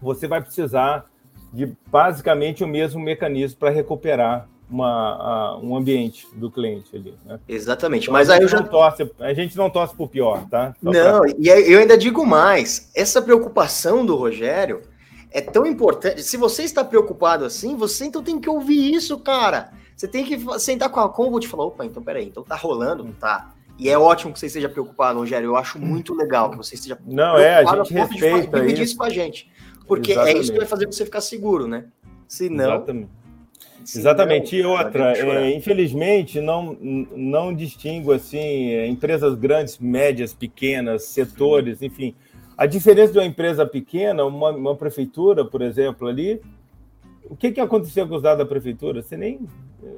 Você vai precisar de basicamente o mesmo mecanismo para recuperar uma, uh, um ambiente do cliente ali. Né? Exatamente. Então, Mas aí eu já. Torce, a gente não torce por pior, tá? Só não, pra... e eu ainda digo mais: essa preocupação do Rogério é tão importante. Se você está preocupado assim, você então tem que ouvir isso, cara. Você tem que sentar com a Convo e falar: opa, então peraí, então tá rolando? Tá. E é ótimo que você esteja preocupado, Rogério. Eu acho muito legal que você esteja não, é, a gente respeita de isso com a gente. Porque Exatamente. é isso que vai fazer você ficar seguro, né? Se não. Exatamente Exatamente. E outra, é, infelizmente, não, não distingo assim empresas grandes, médias, pequenas, setores, enfim. A diferença de uma empresa pequena, uma, uma prefeitura, por exemplo, ali, o que, que aconteceu com os dados da prefeitura? Você nem,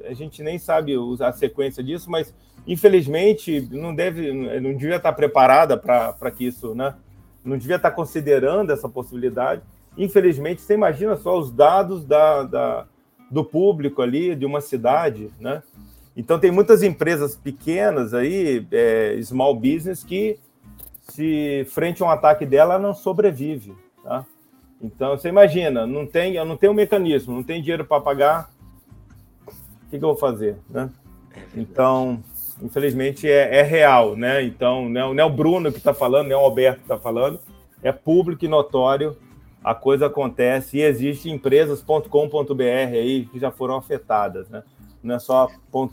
a gente nem sabe a sequência disso, mas infelizmente não deve, não devia estar preparada para que isso, né? Não devia estar considerando essa possibilidade. Infelizmente, você imagina só os dados da, da do público ali de uma cidade, né? Então tem muitas empresas pequenas aí, é, small business, que se frente a um ataque dela não sobrevive, tá? Então você imagina, não tem, eu não tenho um mecanismo, não tem dinheiro para pagar, o que, que, eu vou fazer, né? É então, infelizmente é, é, real, né? Então não é, não é o Bruno que está falando, não é o Alberto que está falando, é público e notório a coisa acontece e existe empresas.com.br aí que já foram afetadas, né? Não é só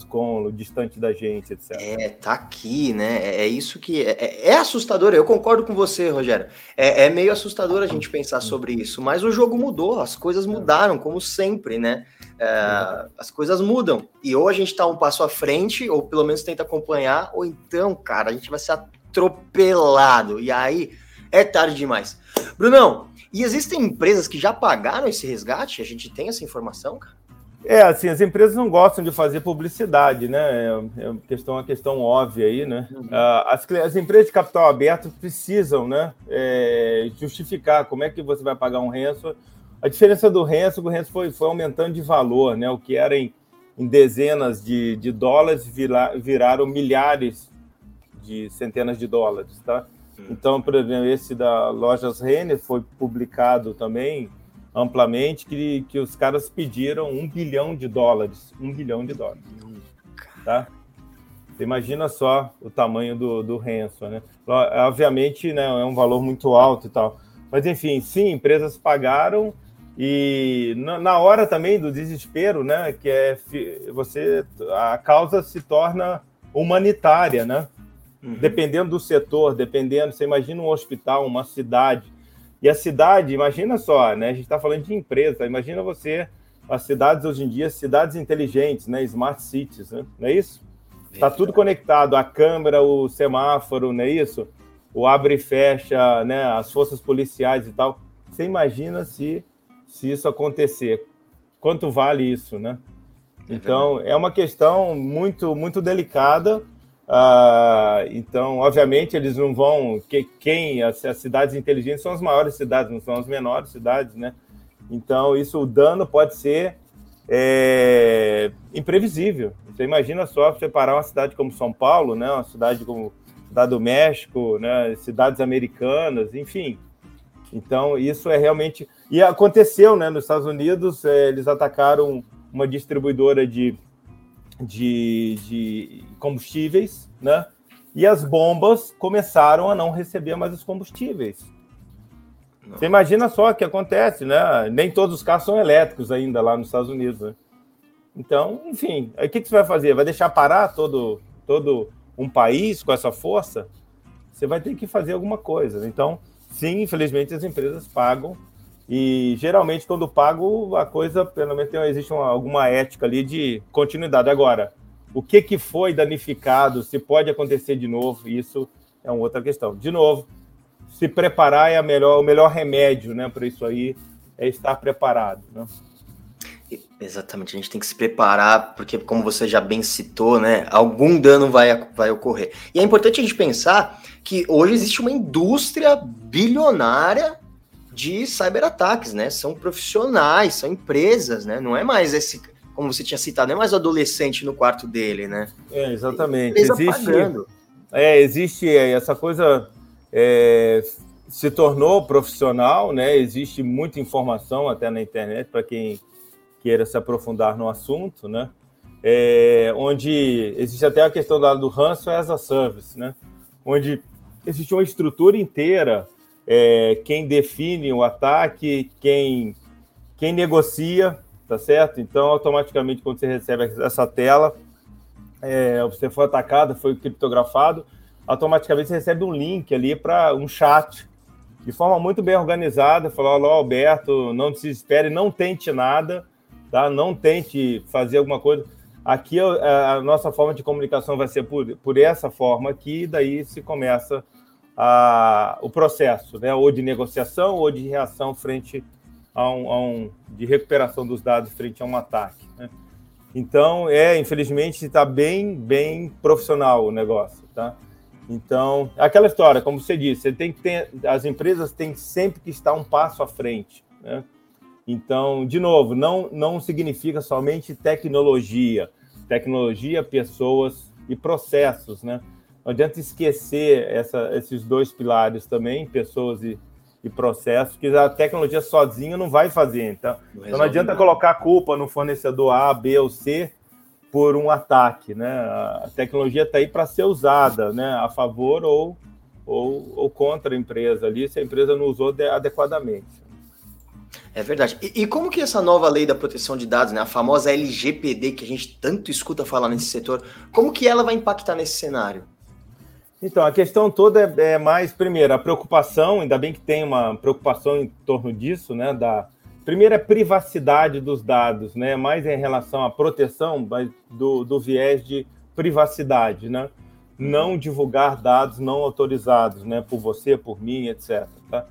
.com, distante da gente, etc. É, tá aqui, né? É, é isso que é, é, é assustador. Eu concordo com você, Rogério. É, é, meio assustador a gente pensar sobre isso, mas o jogo mudou, as coisas mudaram, como sempre, né? É, as coisas mudam e ou a gente tá um passo à frente, ou pelo menos tenta acompanhar, ou então, cara, a gente vai ser atropelado e aí é tarde demais. Brunão, e existem empresas que já pagaram esse resgate? A gente tem essa informação, cara? É, assim, as empresas não gostam de fazer publicidade, né? É, é questão, uma questão óbvia aí, né? Uhum. Ah, as, as, empresas de capital aberto precisam, né? É, justificar como é que você vai pagar um renso. A diferença do renso, o renso foi, foi aumentando de valor, né? O que era em, em dezenas de, de dólares vira, viraram milhares de centenas de dólares, tá? Hum. Então, por exemplo, esse da Lojas Renner foi publicado também amplamente que, que os caras pediram um bilhão de dólares. Um bilhão de dólares. Tá? Imagina só o tamanho do, do Renzo, né? Obviamente, né, é um valor muito alto e tal. Mas, enfim, sim, empresas pagaram e na, na hora também do desespero, né, que é você a causa se torna humanitária, né? Uhum. Dependendo do setor, dependendo, você imagina um hospital, uma cidade. E a cidade, imagina só, né? A gente está falando de empresa, imagina você, as cidades hoje em dia, cidades inteligentes, né? Smart cities, né? Não é isso? Está tudo conectado, a câmera, o semáforo, não é isso? O abre e fecha, né? As forças policiais e tal. Você imagina se, se isso acontecer? Quanto vale isso, né? É então, é uma questão muito, muito delicada Uh, então, obviamente, eles não vão. Que, quem as, as, cidades inteligentes são as maiores cidades, não são as menores cidades, né? Então, isso, o dano pode ser é, imprevisível. Você imagina só separar uma cidade como São Paulo, né? Uma cidade como Cidade do México, né? Cidades americanas, enfim. Então, isso é realmente. E aconteceu, né? Nos Estados Unidos, é, eles atacaram uma distribuidora de de, de combustíveis, né? E as bombas começaram a não receber mais os combustíveis. Não. Você imagina só o que acontece, né? Nem todos os carros são elétricos ainda lá nos Estados Unidos, né? Então, enfim, aí o que, que você vai fazer? Vai deixar parar todo, todo um país com essa força? Você vai ter que fazer alguma coisa. Então, sim, infelizmente as empresas pagam e geralmente, quando pago, a coisa, pelo menos, tem, existe uma, alguma ética ali de continuidade. Agora, o que, que foi danificado, se pode acontecer de novo, isso é uma outra questão. De novo, se preparar é melhor, o melhor remédio né, para isso aí, é estar preparado. Né? Exatamente, a gente tem que se preparar, porque, como você já bem citou, né, algum dano vai, vai ocorrer. E é importante a gente pensar que hoje existe uma indústria bilionária de cyberataques, né? São profissionais, são empresas, né? Não é mais esse, como você tinha citado, não é mais o adolescente no quarto dele, né? É, exatamente. Existe, pagando. é, existe essa coisa é, se tornou profissional, né? Existe muita informação até na internet para quem queira se aprofundar no assunto, né? É, onde existe até a questão do ransomware as a service, né? Onde existe uma estrutura inteira é, quem define o ataque, quem, quem negocia, tá certo? Então, automaticamente, quando você recebe essa tela, é, você foi atacado, foi criptografado, automaticamente você recebe um link ali para um chat, de forma muito bem organizada, falou, alô, Alberto, não se espere, não tente nada, tá? Não tente fazer alguma coisa. Aqui a, a nossa forma de comunicação vai ser por, por essa forma aqui, daí se começa a, o processo, né, ou de negociação ou de reação frente a um, a um de recuperação dos dados frente a um ataque. Né? Então, é, infelizmente, está bem, bem profissional o negócio, tá? Então, aquela história, como você disse, você tem que ter, as empresas têm sempre que estar um passo à frente, né? Então, de novo, não, não significa somente tecnologia, tecnologia, pessoas e processos, né? Não adianta esquecer essa, esses dois pilares também, pessoas e, e processos, que a tecnologia sozinha não vai fazer. Então, não, então não adianta nada. colocar a culpa no fornecedor A, B ou C por um ataque. Né? A tecnologia está aí para ser usada né? a favor ou, ou, ou, contra a empresa ali, se a empresa não usou adequadamente. É verdade. E, e, como que essa nova lei da proteção de dados, né, a famosa LGPD, que a gente tanto escuta falar nesse setor, como que ela vai impactar nesse cenário? Então, a questão toda é, é, mais, primeiro, a preocupação, ainda bem que tem uma preocupação em torno disso, né? Da, primeiro é privacidade dos dados, né? Mais em relação à proteção do, do viés de privacidade, né? Não divulgar dados não autorizados, né? Por você, por mim, etc. Tá?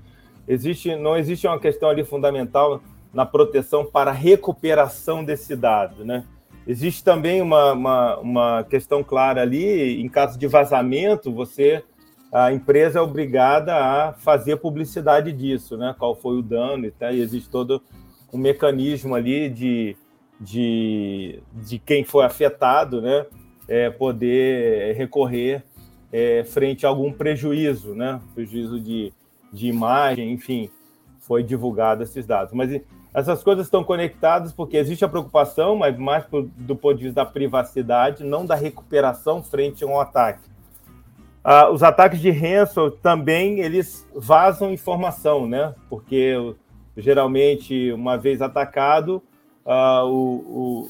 Existe, não existe uma questão ali fundamental na proteção para recuperação desse dado, né? Existe também uma, uma, uma, questão clara ali, em caso de vazamento, você a empresa é obrigada a fazer publicidade disso, né? Qual foi o dano e tal, e existe todo um mecanismo ali de, de, de quem foi afetado, né? É, poder recorrer é, frente a algum prejuízo, né? Prejuízo de, de imagem, enfim, foi divulgado esses dados. Mas essas coisas estão conectadas porque existe a preocupação, mas mais do ponto de vista da privacidade, não da recuperação frente a um ataque. Ah, os ataques de ransom também eles vazam informação, né? Porque geralmente uma vez atacado, ah, o, o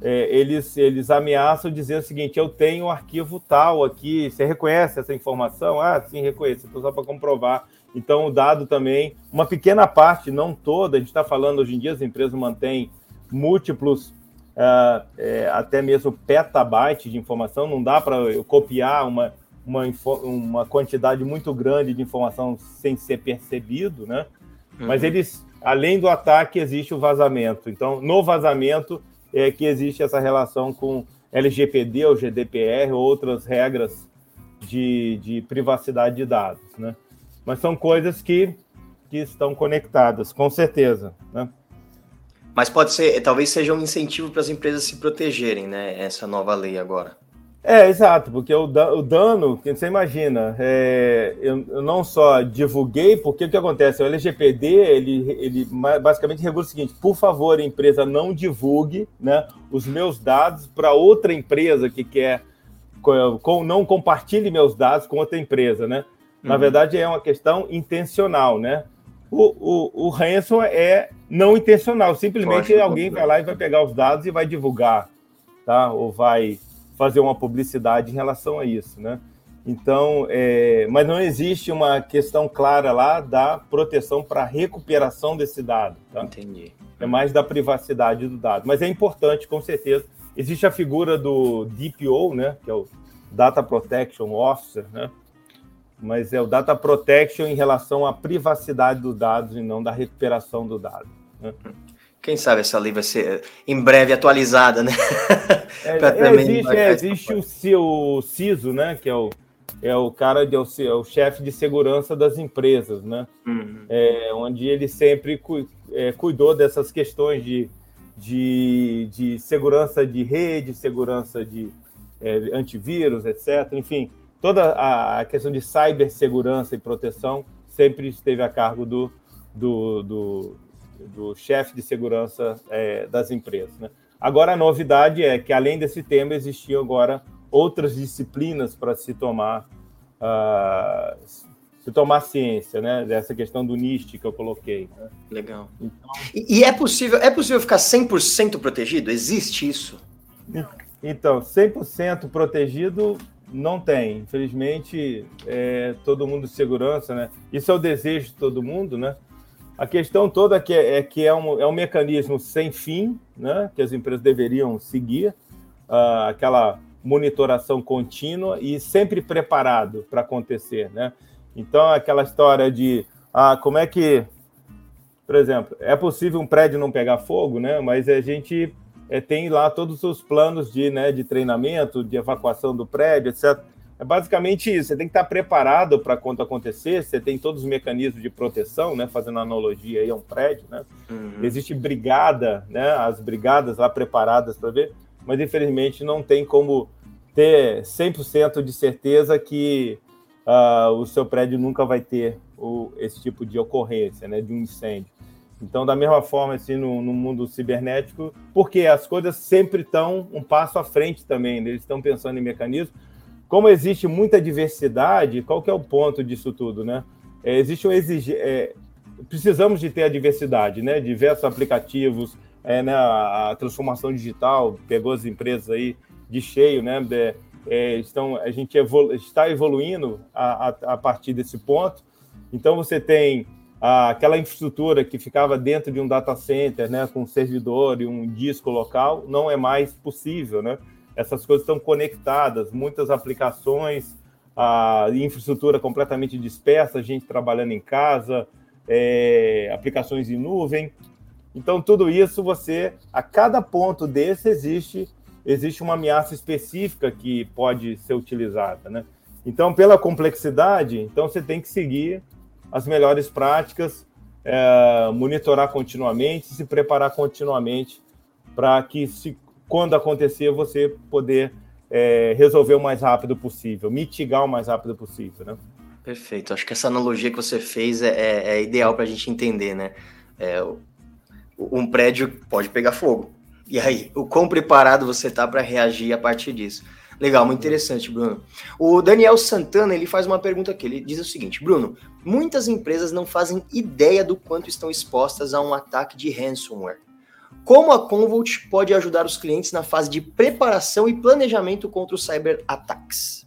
é, eles eles ameaçam dizer o seguinte: eu tenho um arquivo tal aqui, você reconhece essa informação? Ah, sim, reconheço. Então só para comprovar então, o dado também, uma pequena parte, não toda, a gente está falando hoje em dia, as empresas mantêm múltiplos, uh, é, até mesmo petabytes de informação, não dá para eu copiar uma, uma, uma quantidade muito grande de informação sem ser percebido, né? Uhum. Mas eles, além do ataque, existe o vazamento. Então, no vazamento é que existe essa relação com LGPD ou GDPR, ou outras regras de, de privacidade de dados, né? Mas são coisas que, que estão conectadas, com certeza. Né? Mas pode ser, talvez seja um incentivo para as empresas se protegerem, né? Essa nova lei agora. É, exato, porque o, o dano, que você imagina, é, eu, eu, não só divulguei, porque o que acontece? O LGPD, ele, ele basicamente regula o seguinte, por favor, empresa, não divulgue né, os meus dados para outra empresa que quer, com, não compartilhe meus dados com outra empresa, né? Na uhum. verdade, é uma questão intencional, né? O, o, o ransom é não intencional, simplesmente alguém vai lá e vai pegar os dados e vai divulgar, tá? Ou vai fazer uma publicidade em relação a isso, né? Então, é, mas não existe uma questão clara lá da proteção para recuperação desse dado. Tá? Entendi. É mais da privacidade do dado. Mas é importante, com certeza. Existe a figura do DPO, né? Que é o Data Protection Officer, né? Mas é o Data Protection em relação à privacidade dos dados e não da recuperação do dado. Né? Quem sabe essa lei vai ser em breve atualizada, né? É, é, existe, é, existe o, seu CISO, né? Que é o, é o cara, de, é o, é o chefe de segurança das empresas, né? Uhum. É, onde ele sempre cu, cuidou dessas questões de, de, de segurança de rede, segurança de antivírus, etc. Enfim, toda a, questão de cibersegurança e proteção sempre esteve a cargo do, do, do do chefe de segurança é, das empresas. Né? Agora, a novidade é que, além desse tema, existiam agora outras disciplinas para se tomar uh, se tomar ciência, né? Dessa questão do NIST que eu coloquei. Né? Legal. Então... E, e, é possível é possível ficar 100% protegido? Existe isso? Então, 100% protegido não tem. Infelizmente, é, todo mundo de segurança, né? Isso é o desejo de todo mundo, né? A questão toda é que é, é que é um, é um mecanismo sem fim, né, que as empresas deveriam seguir, uh, aquela monitoração contínua e sempre preparado para acontecer. Né? Então, aquela história de ah, como é que, por exemplo, é possível um prédio não pegar fogo, né? mas a gente é, tem lá todos os planos de, né, de treinamento, de evacuação do prédio, etc. É basicamente isso. Você tem que estar preparado para quando acontecer. Você tem todos os mecanismos de proteção, né? Fazendo analogia aí a um prédio, né? Uhum. Existe brigada, né? As brigadas lá preparadas para ver, mas infelizmente não tem como ter 100% de certeza que uh, o seu prédio nunca vai ter o, esse tipo de ocorrência, né? De um incêndio. Então, da mesma forma, assim, no, no mundo cibernético, porque as coisas sempre estão um passo à frente também, né? eles estão pensando em mecanismos como existe muita diversidade, qual que é o ponto disso tudo, né? É, existe um exige... É, precisamos de ter a diversidade, né? Diversos aplicativos, é, né? a, transformação digital pegou as empresas aí de cheio, né? De, é, estão, a gente evolu está evoluindo a, a, a, partir desse ponto. Então você tem aquela infraestrutura que ficava dentro de um data center, né? Com um servidor e um disco local, não é mais possível, né? essas coisas estão conectadas, muitas aplicações, a infraestrutura completamente dispersa, gente trabalhando em casa, é, aplicações em nuvem. Então, tudo isso você, a cada ponto desse existe existe uma ameaça específica que pode ser utilizada, né? Então, pela complexidade, então você tem que seguir as melhores práticas, é, monitorar continuamente, se preparar continuamente para que se quando acontecer, você poder é, resolver o mais rápido possível, mitigar o mais rápido possível, né? Perfeito. Acho que essa analogia que você fez é, é, é ideal para a gente entender, né? É, um prédio pode pegar fogo. E aí, o quão preparado você está para reagir a partir disso? Legal, muito interessante, Bruno. O Daniel Santana ele faz uma pergunta aqui. Ele diz o seguinte: Bruno, muitas empresas não fazem ideia do quanto estão expostas a um ataque de ransomware. Como a Convolt pode ajudar os clientes na fase de preparação e planejamento contra os cyberataques?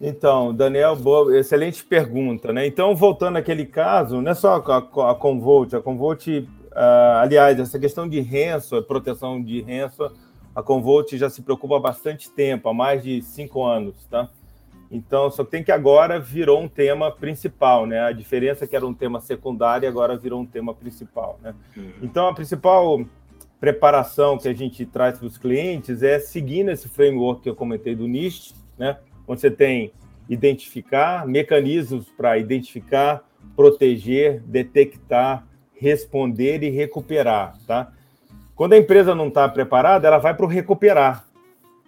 Então, Daniel, boa, excelente pergunta, né? Então, voltando àquele caso, não é só a, a Convolt, a Convolt, uh, aliás, essa questão de ranço, proteção de ranço, a Convolt já se preocupa há bastante tempo, há mais de cinco anos, tá? Então, só tem que agora virou um tema principal, né? A diferença é que era um tema secundário e agora virou um tema principal, né? Uhum. Então, a principal preparação que a gente traz para os clientes é seguindo esse framework que eu comentei do NIST, né? Onde você tem identificar mecanismos para identificar, proteger, detectar, responder e recuperar, tá? Quando a empresa não está preparada, ela vai para o recuperar,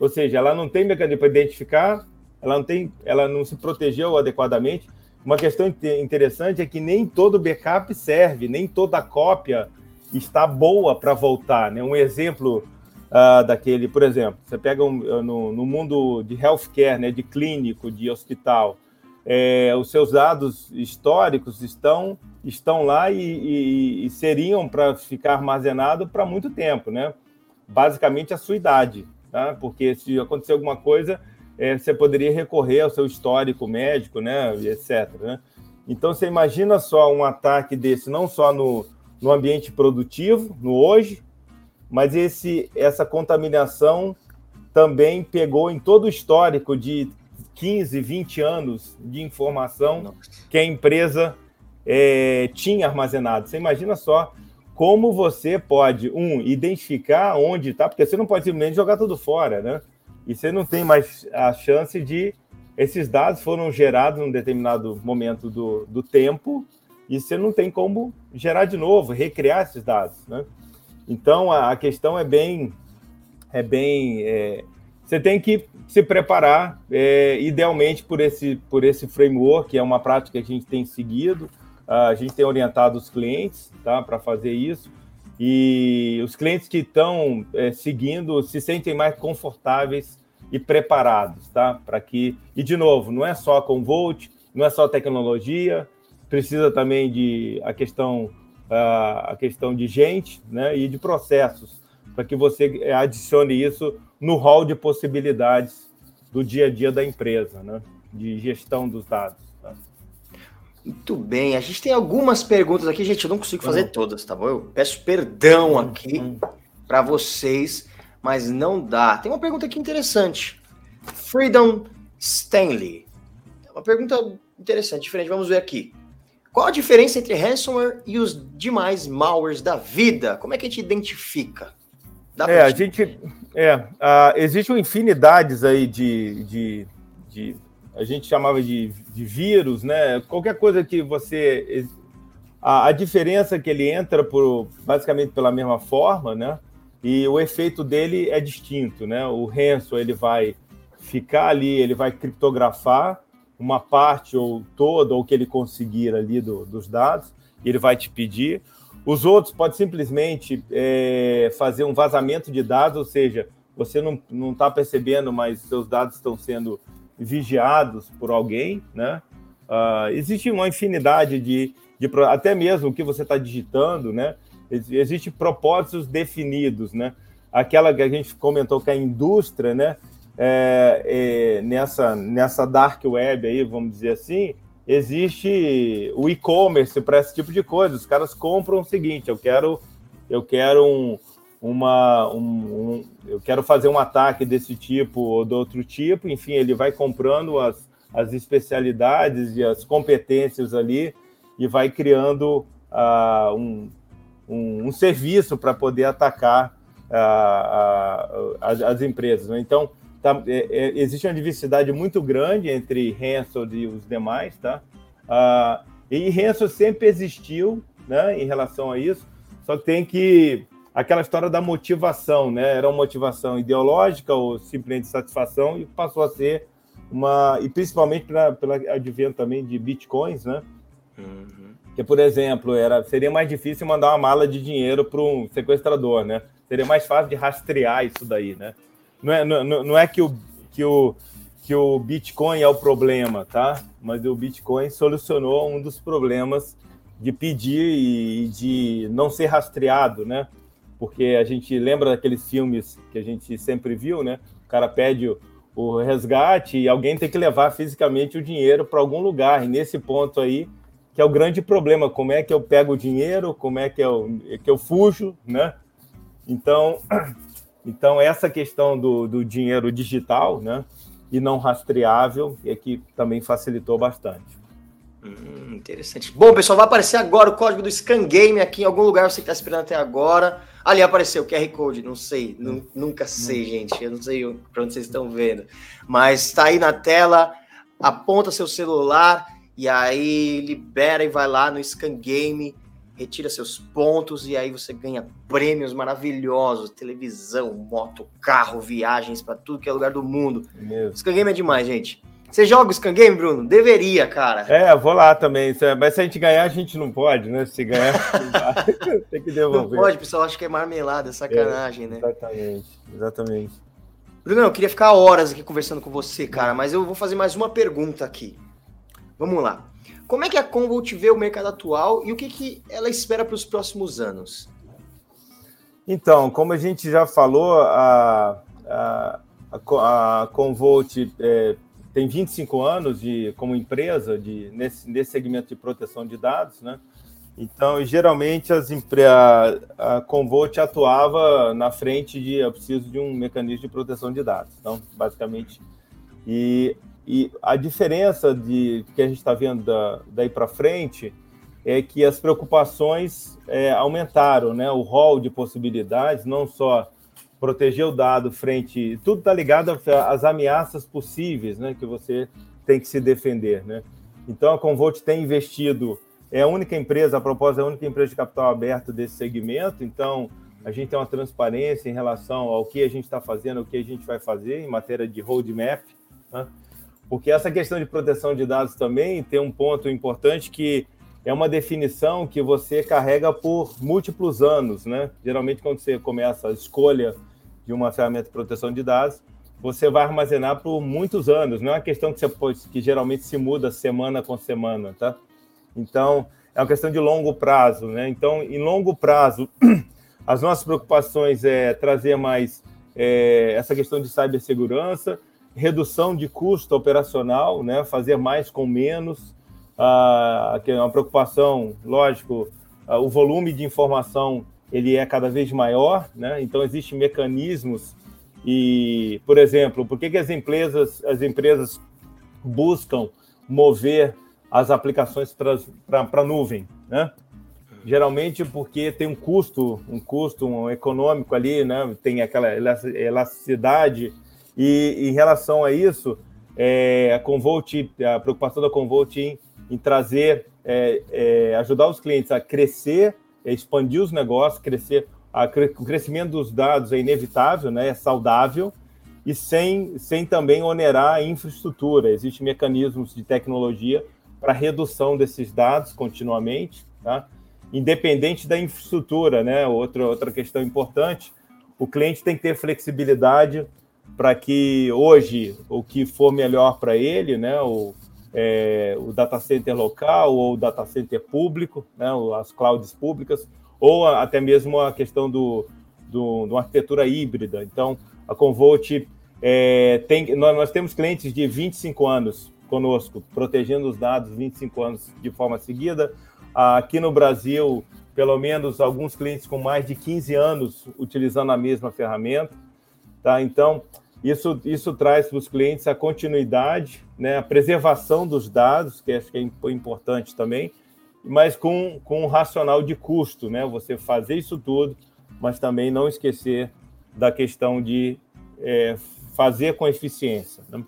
Ou seja, ela não tem mecanismo para identificar, ela não tem, ela não se protegeu adequadamente. Uma questão interessante é que nem todo backup serve, nem toda cópia está boa para voltar. Né? Um exemplo uh, daquele, por exemplo, você pega um, no, no, mundo de healthcare, né, de clínico, de hospital, é, os seus dados históricos estão, estão lá e, e, e seriam para ficar armazenado para muito tempo, né? Basicamente a sua idade, tá? Porque se acontecer alguma coisa, é, você poderia recorrer ao seu histórico médico, né? E etc. Né? Então você imagina só um ataque desse, não só no, no ambiente produtivo, no hoje, mas esse, essa contaminação também pegou em todo o histórico de 15, 20 anos de informação Nossa. que a empresa é, tinha armazenado. Você imagina só como você pode, um, identificar onde está, porque você não pode simplesmente jogar tudo fora, né? E você não tem mais a chance de. Esses dados foram gerados num determinado momento do, do tempo e você não tem como gerar de novo, recriar esses dados, né? Então a, a questão é bem, é bem, é, você tem que se preparar, é, idealmente por esse, por esse framework, que é uma prática que a gente tem seguido, a gente tem orientado os clientes, tá, para fazer isso. E os clientes que estão é, seguindo se sentem mais confortáveis e preparados, tá? Para que e de novo, não é só com Volt, não é só tecnologia, precisa também de a questão a questão de gente, né? E de processos para que você adicione isso no hall de possibilidades do dia a dia da empresa, né? de gestão dos dados. Tá? Muito bem, a gente tem algumas perguntas aqui, gente. Eu não consigo fazer todas, tá bom? Eu peço perdão aqui para vocês, mas não dá. Tem uma pergunta aqui interessante. Freedom Stanley. Uma pergunta interessante, diferente. Vamos ver aqui. Qual a diferença entre ransomware e os demais malwares da vida? Como é que a gente identifica? Dá é, a gente. É, uh, existem infinidades aí de, de, de, A gente chamava de, de vírus, né? Qualquer coisa que você. A, a diferença é que ele entra por, basicamente pela mesma forma, né? E o efeito dele é distinto, né? O ransom ele vai ficar ali, ele vai criptografar uma parte ou toda, ou o que ele conseguir ali do, dos dados, ele vai te pedir. Os outros podem simplesmente é, fazer um vazamento de dados, ou seja, você não está percebendo, mas seus dados estão sendo vigiados por alguém, né? Uh, existe uma infinidade de, de, até mesmo o que você está digitando, né? Existem propósitos definidos, né? Aquela que a gente comentou que a indústria, né? É, é, nessa, nessa dark web aí, vamos dizer assim, existe o e-commerce para esse tipo de coisa. Os caras compram o seguinte: eu quero, eu quero um, uma, um, um, eu quero fazer um ataque desse tipo ou do outro tipo. Enfim, ele vai comprando as, as especialidades e as competências ali e vai criando uh, um, um, um, serviço para poder atacar uh, uh, as, as, empresas. Né? Então, Tá, é, é, existe uma diversidade muito grande entre Renzo e os demais, tá? Ah, e Renzo sempre existiu, né, em relação a isso, só que tem que aquela história da motivação, né? Era uma motivação ideológica ou simplesmente satisfação e passou a ser uma e principalmente pela, pela advento também de bitcoins, né? Uhum. Que por exemplo era seria mais difícil mandar uma mala de dinheiro para um sequestrador, né? Seria mais fácil de rastrear isso daí, né? Não é, não, não é que, o, que, o, que o Bitcoin é o problema, tá? Mas o Bitcoin solucionou um dos problemas de pedir e de não ser rastreado, né? Porque a gente lembra daqueles filmes que a gente sempre viu, né? O cara pede o, o resgate e alguém tem que levar fisicamente o dinheiro para algum lugar. E nesse ponto aí, que é o grande problema, como é que eu pego o dinheiro, como é que eu, que eu fujo, né? Então, então, essa questão do, do dinheiro digital né, e não rastreável é que também facilitou bastante. Hum, interessante. Bom, pessoal, vai aparecer agora o código do Scan Game aqui em algum lugar, você que está esperando até agora. Ali apareceu o QR Code, não sei, nunca sei, hum. gente. Eu não sei para onde vocês estão vendo. Mas está aí na tela, aponta seu celular e aí libera e vai lá no Scan Game retira seus pontos e aí você ganha prêmios maravilhosos, televisão, moto, carro, viagens para tudo que é lugar do mundo. Mesmo. Scan Game é demais, gente. Você joga o Scan Game, Bruno? Deveria, cara. É, vou lá também. Mas se a gente ganhar, a gente não pode, né? Se ganhar, tem que devolver. Não pode, pessoal. Acho que é marmelada, é sacanagem, é, né? Exatamente, exatamente. Bruno, eu queria ficar horas aqui conversando com você, cara, mas eu vou fazer mais uma pergunta aqui. Vamos lá. Como é que a Convolt vê o mercado atual e o que, que ela espera para os próximos anos? Então, como a gente já falou, a, a, a, a Convolt é, tem 25 anos de, como empresa de, nesse, nesse segmento de proteção de dados, né? Então, geralmente, as a, a Convolt atuava na frente de eu preciso de um mecanismo de proteção de dados. Então, basicamente, e, e a diferença de que a gente está vendo da, daí para frente é que as preocupações é, aumentaram, né? O rol de possibilidades, não só proteger o dado frente, tudo está ligado às ameaças possíveis, né? Que você tem que se defender, né? Então, a Convolt tem investido é a única empresa, a propósito, é a única empresa de capital aberto desse segmento, então a gente tem uma transparência em relação ao que a gente está fazendo, o que a gente vai fazer em matéria de roadmap, né? Porque essa questão de proteção de dados também tem um ponto importante que é uma definição que você carrega por múltiplos anos, né? Geralmente, quando você começa a escolha de uma ferramenta de proteção de dados, você vai armazenar por muitos anos. Não é uma questão que, você, que geralmente se muda semana com semana, tá? Então, é uma questão de longo prazo, né? Então, em longo prazo, as nossas preocupações é trazer mais é, essa questão de cibersegurança, redução de custo operacional, né? Fazer mais com menos, ah, que é uma preocupação, lógico, ah, o volume de informação ele é cada vez maior, né? Então existem mecanismos e, por exemplo, por que, que as empresas as empresas buscam mover as aplicações para a nuvem, né? Geralmente porque tem um custo, um custo um econômico ali, né? Tem aquela elasticidade e em relação a isso, é, a Convolt, a preocupação da Convolt em, em trazer, é, é, ajudar os clientes a crescer, expandir os negócios, crescer, a, o crescimento dos dados é inevitável, né? É saudável e sem, sem também onerar a infraestrutura. Existem mecanismos de tecnologia para redução desses dados continuamente, tá? independente da infraestrutura. Né? Outra, outra questão importante, o cliente tem que ter flexibilidade para que hoje o que for melhor para ele, né? o, é, o data center local ou o data center público, né? as clouds públicas, ou até mesmo a questão do, do, de uma arquitetura híbrida. Então, a Convolt é, tem, nós, nós temos clientes de 25 anos conosco, protegendo os dados 25 anos de forma seguida. Aqui no Brasil, pelo menos alguns clientes com mais de 15 anos utilizando a mesma ferramenta. Tá? Então, isso, isso traz para os clientes a continuidade, né? a preservação dos dados, que acho que é importante também, mas com, com um racional de custo, né? Você fazer isso tudo, mas também não esquecer da questão de é, fazer com eficiência. Né?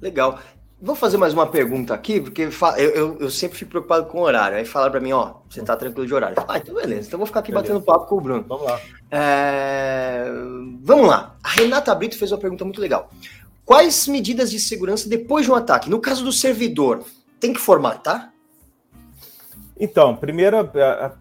Legal. Vou fazer mais uma pergunta aqui, porque eu, eu, eu sempre fico preocupado com o horário. Aí falaram para mim, ó, você tá tranquilo de horário. ah, então beleza, então vou ficar aqui beleza. batendo papo com o Bruno. Vamos lá. É... Vamos lá. A Renata Brito fez uma pergunta muito legal. Quais medidas de segurança depois de um ataque? No caso do servidor, tem que formatar? Então, primeira, a,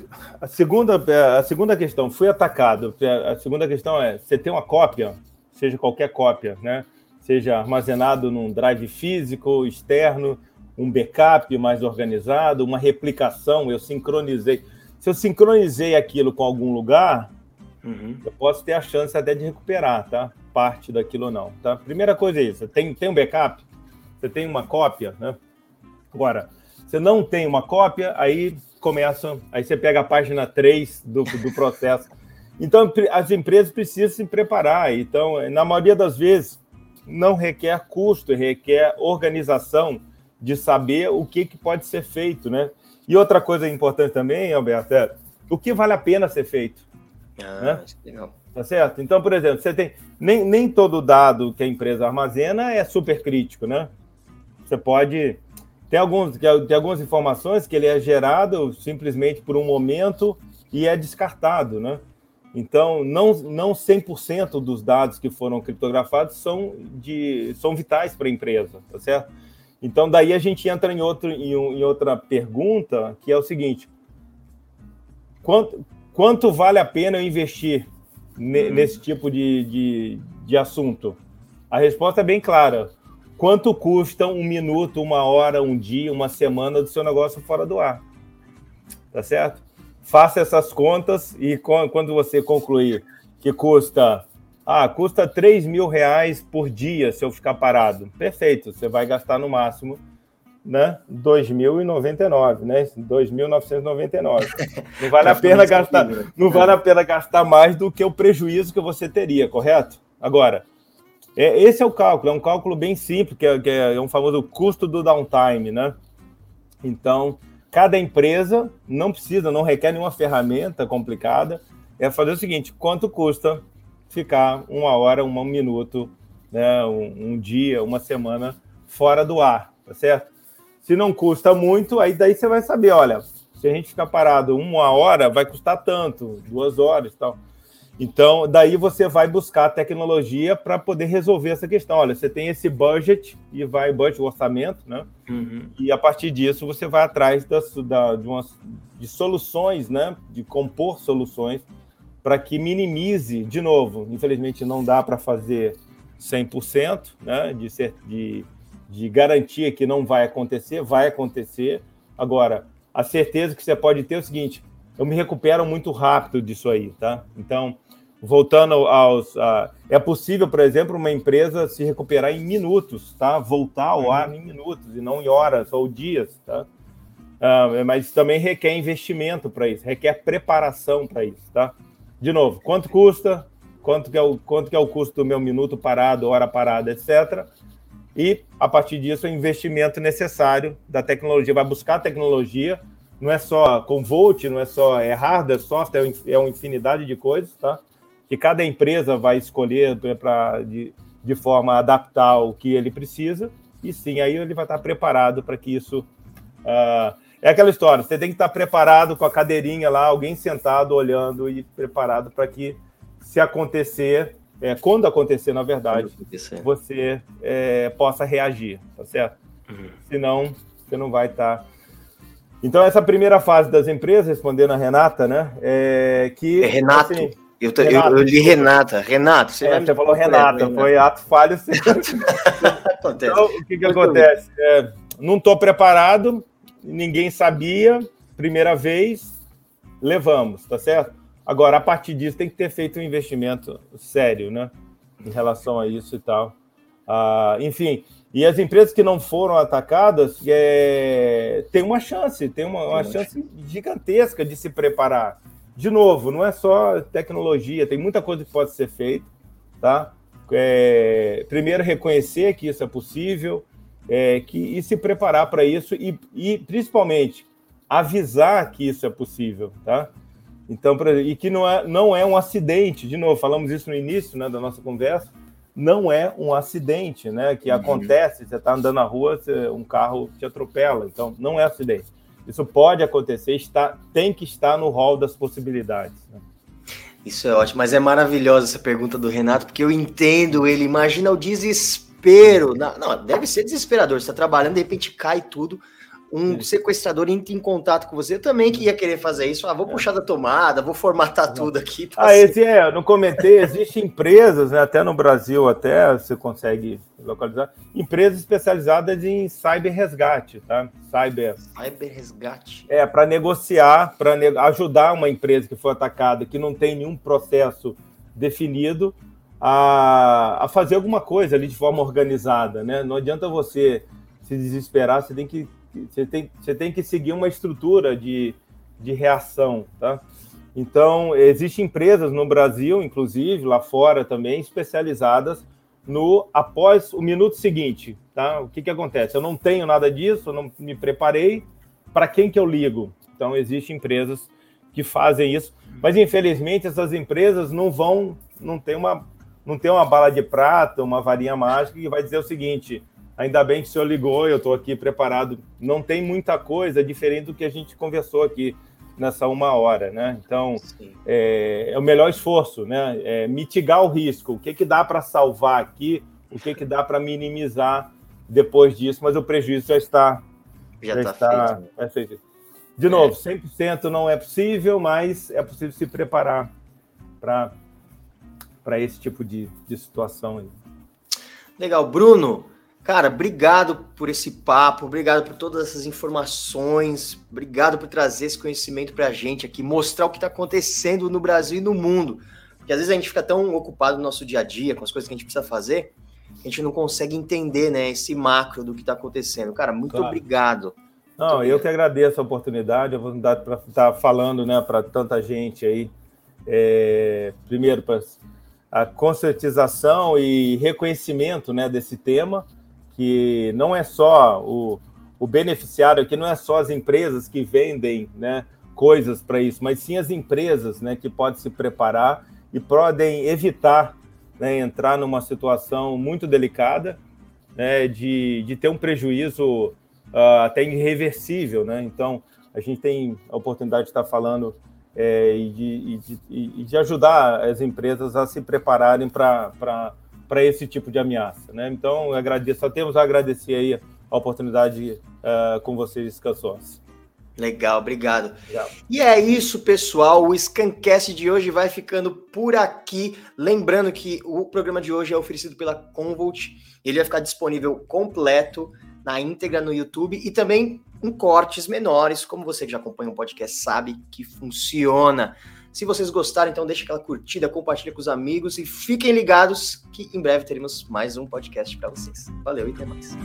a, segunda, a segunda questão, fui atacado. A segunda questão é, você tem uma cópia, seja qualquer cópia, né? Seja armazenado num drive físico, externo, um backup mais organizado, uma replicação, eu sincronizei. Se eu sincronizei aquilo com algum lugar, uhum. eu posso ter a chance até de recuperar, tá? Parte daquilo ou não, tá? Primeira coisa é isso, tem, tem um backup, você tem uma cópia, né? Agora, você não tem uma cópia, aí começa, aí você pega a página 3 do, do processo. Então, as empresas precisam se preparar. Então, na maioria das vezes, não requer custo, requer organização de saber o que, que pode ser feito, né? E outra coisa importante também, Alberto, é o que vale a pena ser feito. Ah, né? legal. Tá certo? Então, por exemplo, você tem. Nem, nem todo dado que a empresa armazena é super crítico, né? Você pode. Tem, alguns, tem algumas informações que ele é gerado simplesmente por um momento e é descartado, né? Então, não, não 100% dos dados que foram criptografados são, de, são vitais para a empresa, tá certo? Então, daí a gente entra em, outro, em, em outra pergunta, que é o seguinte: quanto, quanto vale a pena eu investir ne, uhum. nesse tipo de, de, de assunto? A resposta é bem clara. Quanto custa um minuto, uma hora, um dia, uma semana do seu negócio fora do ar? Tá certo? Faça essas contas e quando você concluir que custa ah, custa 3 mil reais por dia se eu ficar parado. Perfeito, você vai gastar no máximo né? 2.099, né? 2.999. Não vale a pena gastar, não vale a pena gastar mais do que o prejuízo que você teria, correto? Agora, é, esse é o cálculo, é um cálculo bem simples, que é, que é um famoso custo do downtime, né? Então, cada empresa não precisa, não requer nenhuma ferramenta complicada, é fazer o seguinte: quanto custa ficar uma hora, um minuto, né, um, um dia, uma semana fora do ar, tá certo? Se não custa muito, aí daí você vai saber, olha, se a gente ficar parado uma hora, vai custar tanto, duas horas e tal. Então, daí você vai buscar tecnologia para poder resolver essa questão. Olha, você tem esse budget e vai budget, o orçamento, né? Uhum. E a partir disso você vai atrás das, da, de, umas, de soluções, né? De compor soluções para que minimize, de novo, infelizmente não dá para fazer 100%, né, de, ser, de, de garantia que não vai acontecer, vai acontecer. Agora, a certeza que você pode ter é o seguinte, eu me recupero muito rápido disso aí, tá? Então, voltando aos... é possível, por exemplo, uma empresa se recuperar em minutos, tá? Voltar ao ar em minutos e não em horas ou dias, tá? Uh, mas também requer investimento para isso, requer preparação para isso, tá? de novo, quanto custa, quanto que, é o, quanto que é o custo do meu minuto parado, hora parada, etc. E, a partir disso, o investimento necessário da tecnologia. Vai buscar tecnologia, não é só com Volt, não é só é hardware, software, é uma infinidade de coisas, tá? Que cada empresa vai escolher para de, de forma a adaptar o que ele precisa, e sim, aí ele vai estar preparado para que isso uh, é aquela história, você tem que estar preparado com a cadeirinha lá, alguém sentado olhando e preparado para que, se acontecer, é, quando acontecer, na verdade, acontecer. você é, possa reagir, tá certo? Uhum. Senão, você não vai estar. Então, essa primeira fase das empresas, respondendo a Renata, né? É que. É Renato. Assim, eu, Renato, eu, eu, li Renata. Renato, você, é, você falou Renata, né? foi ato falho. então, o que, que acontece? É, não estou preparado, ninguém sabia, primeira vez, levamos, tá certo? Agora, a partir disso, tem que ter feito um investimento sério, né? Em relação a isso e tal. Ah, enfim, e as empresas que não foram atacadas é, tem uma chance, tem uma, uma chance gigantesca de se preparar. De novo, não é só tecnologia, tem muita coisa que pode ser feita, tá? É, primeiro, reconhecer que isso é possível, é, que, e se preparar para isso e, e, principalmente, avisar que isso é possível, tá? Então, e que não é, não é um acidente, de novo, falamos isso no início né, da nossa conversa, não é um acidente, né? Que uhum. acontece, você está andando na rua, você, um carro te atropela, então não é acidente. Isso pode acontecer, está, tem que estar no rol das possibilidades. Né? Isso é ótimo, mas é maravilhosa essa pergunta do Renato, porque eu entendo ele. Imagina o desespero não, deve ser desesperador. Você está trabalhando, de repente cai tudo. Um sequestrador entra em contato com você também que ia querer fazer isso. Ah, vou é. puxar da tomada, vou formatar tudo aqui. Ah, esse é, eu não comentei, existem empresas, né, até no Brasil, até você consegue localizar, empresas especializadas em cyber resgate, tá? Cyber. Cyber resgate. É, para negociar, para ne ajudar uma empresa que foi atacada, que não tem nenhum processo definido, a, a fazer alguma coisa ali de forma organizada, né? Não adianta você se desesperar, você tem que, você tem, você tem que seguir uma estrutura de, de reação, tá? Então, existem empresas no Brasil, inclusive, lá fora também, especializadas no após o minuto seguinte, tá? O que que acontece? Eu não tenho nada disso, eu não me preparei, para quem que eu ligo? Então, existem empresas que fazem isso, mas infelizmente essas empresas não vão, não tem uma não tem uma bala de prata, uma varinha mágica que vai dizer o seguinte: Ainda bem que o senhor ligou, eu estou aqui preparado. Não tem muita coisa diferente do que a gente conversou aqui nessa uma hora, né? Então, é, é, o melhor esforço, né? É mitigar o risco. O que, que dá para salvar aqui? O que, que dá para minimizar depois disso? Mas o prejuízo já está já, já tá está, feito. Né? É feito. De novo, 100% não é possível, mas é possível se preparar para esse tipo de, de situação aí. Legal. Bruno, cara, obrigado por esse papo, obrigado por todas essas informações, obrigado por trazer esse conhecimento para a gente aqui, mostrar o que está acontecendo no Brasil e no mundo. Porque às vezes a gente fica tão ocupado no nosso dia a dia, com as coisas que a gente precisa fazer, a gente não consegue entender né, esse macro do que está acontecendo. Cara, muito claro. obrigado. Não, eu que agradeço a oportunidade, a oportunidade para estar falando né, para tanta gente aí. É, primeiro, para a conscientização e reconhecimento né, desse tema, que não é só o, o beneficiário aqui, não é só as empresas que vendem né, coisas para isso, mas sim as empresas né, que podem se preparar e podem evitar né, entrar numa situação muito delicada né, de, de ter um prejuízo uh, até irreversível. Né? Então, a gente tem a oportunidade de estar falando é, e, de, e, de, e, de, ajudar as empresas a se prepararem para esse tipo de ameaça. Né? Então, agradeço, só temos a agradecer aí a oportunidade uh, com vocês, Cansões. Legal, obrigado. Legal. E é isso, pessoal. O Scancast de hoje vai ficando por aqui. Lembrando que o programa de hoje é oferecido pela Convolt. Ele vai ficar disponível completo na íntegra no YouTube e também em cortes menores, como você que já acompanha o podcast sabe que funciona. Se vocês gostaram, então deixa aquela curtida, compartilha com os amigos e fiquem ligados que em breve teremos mais um podcast para vocês. Valeu e até mais.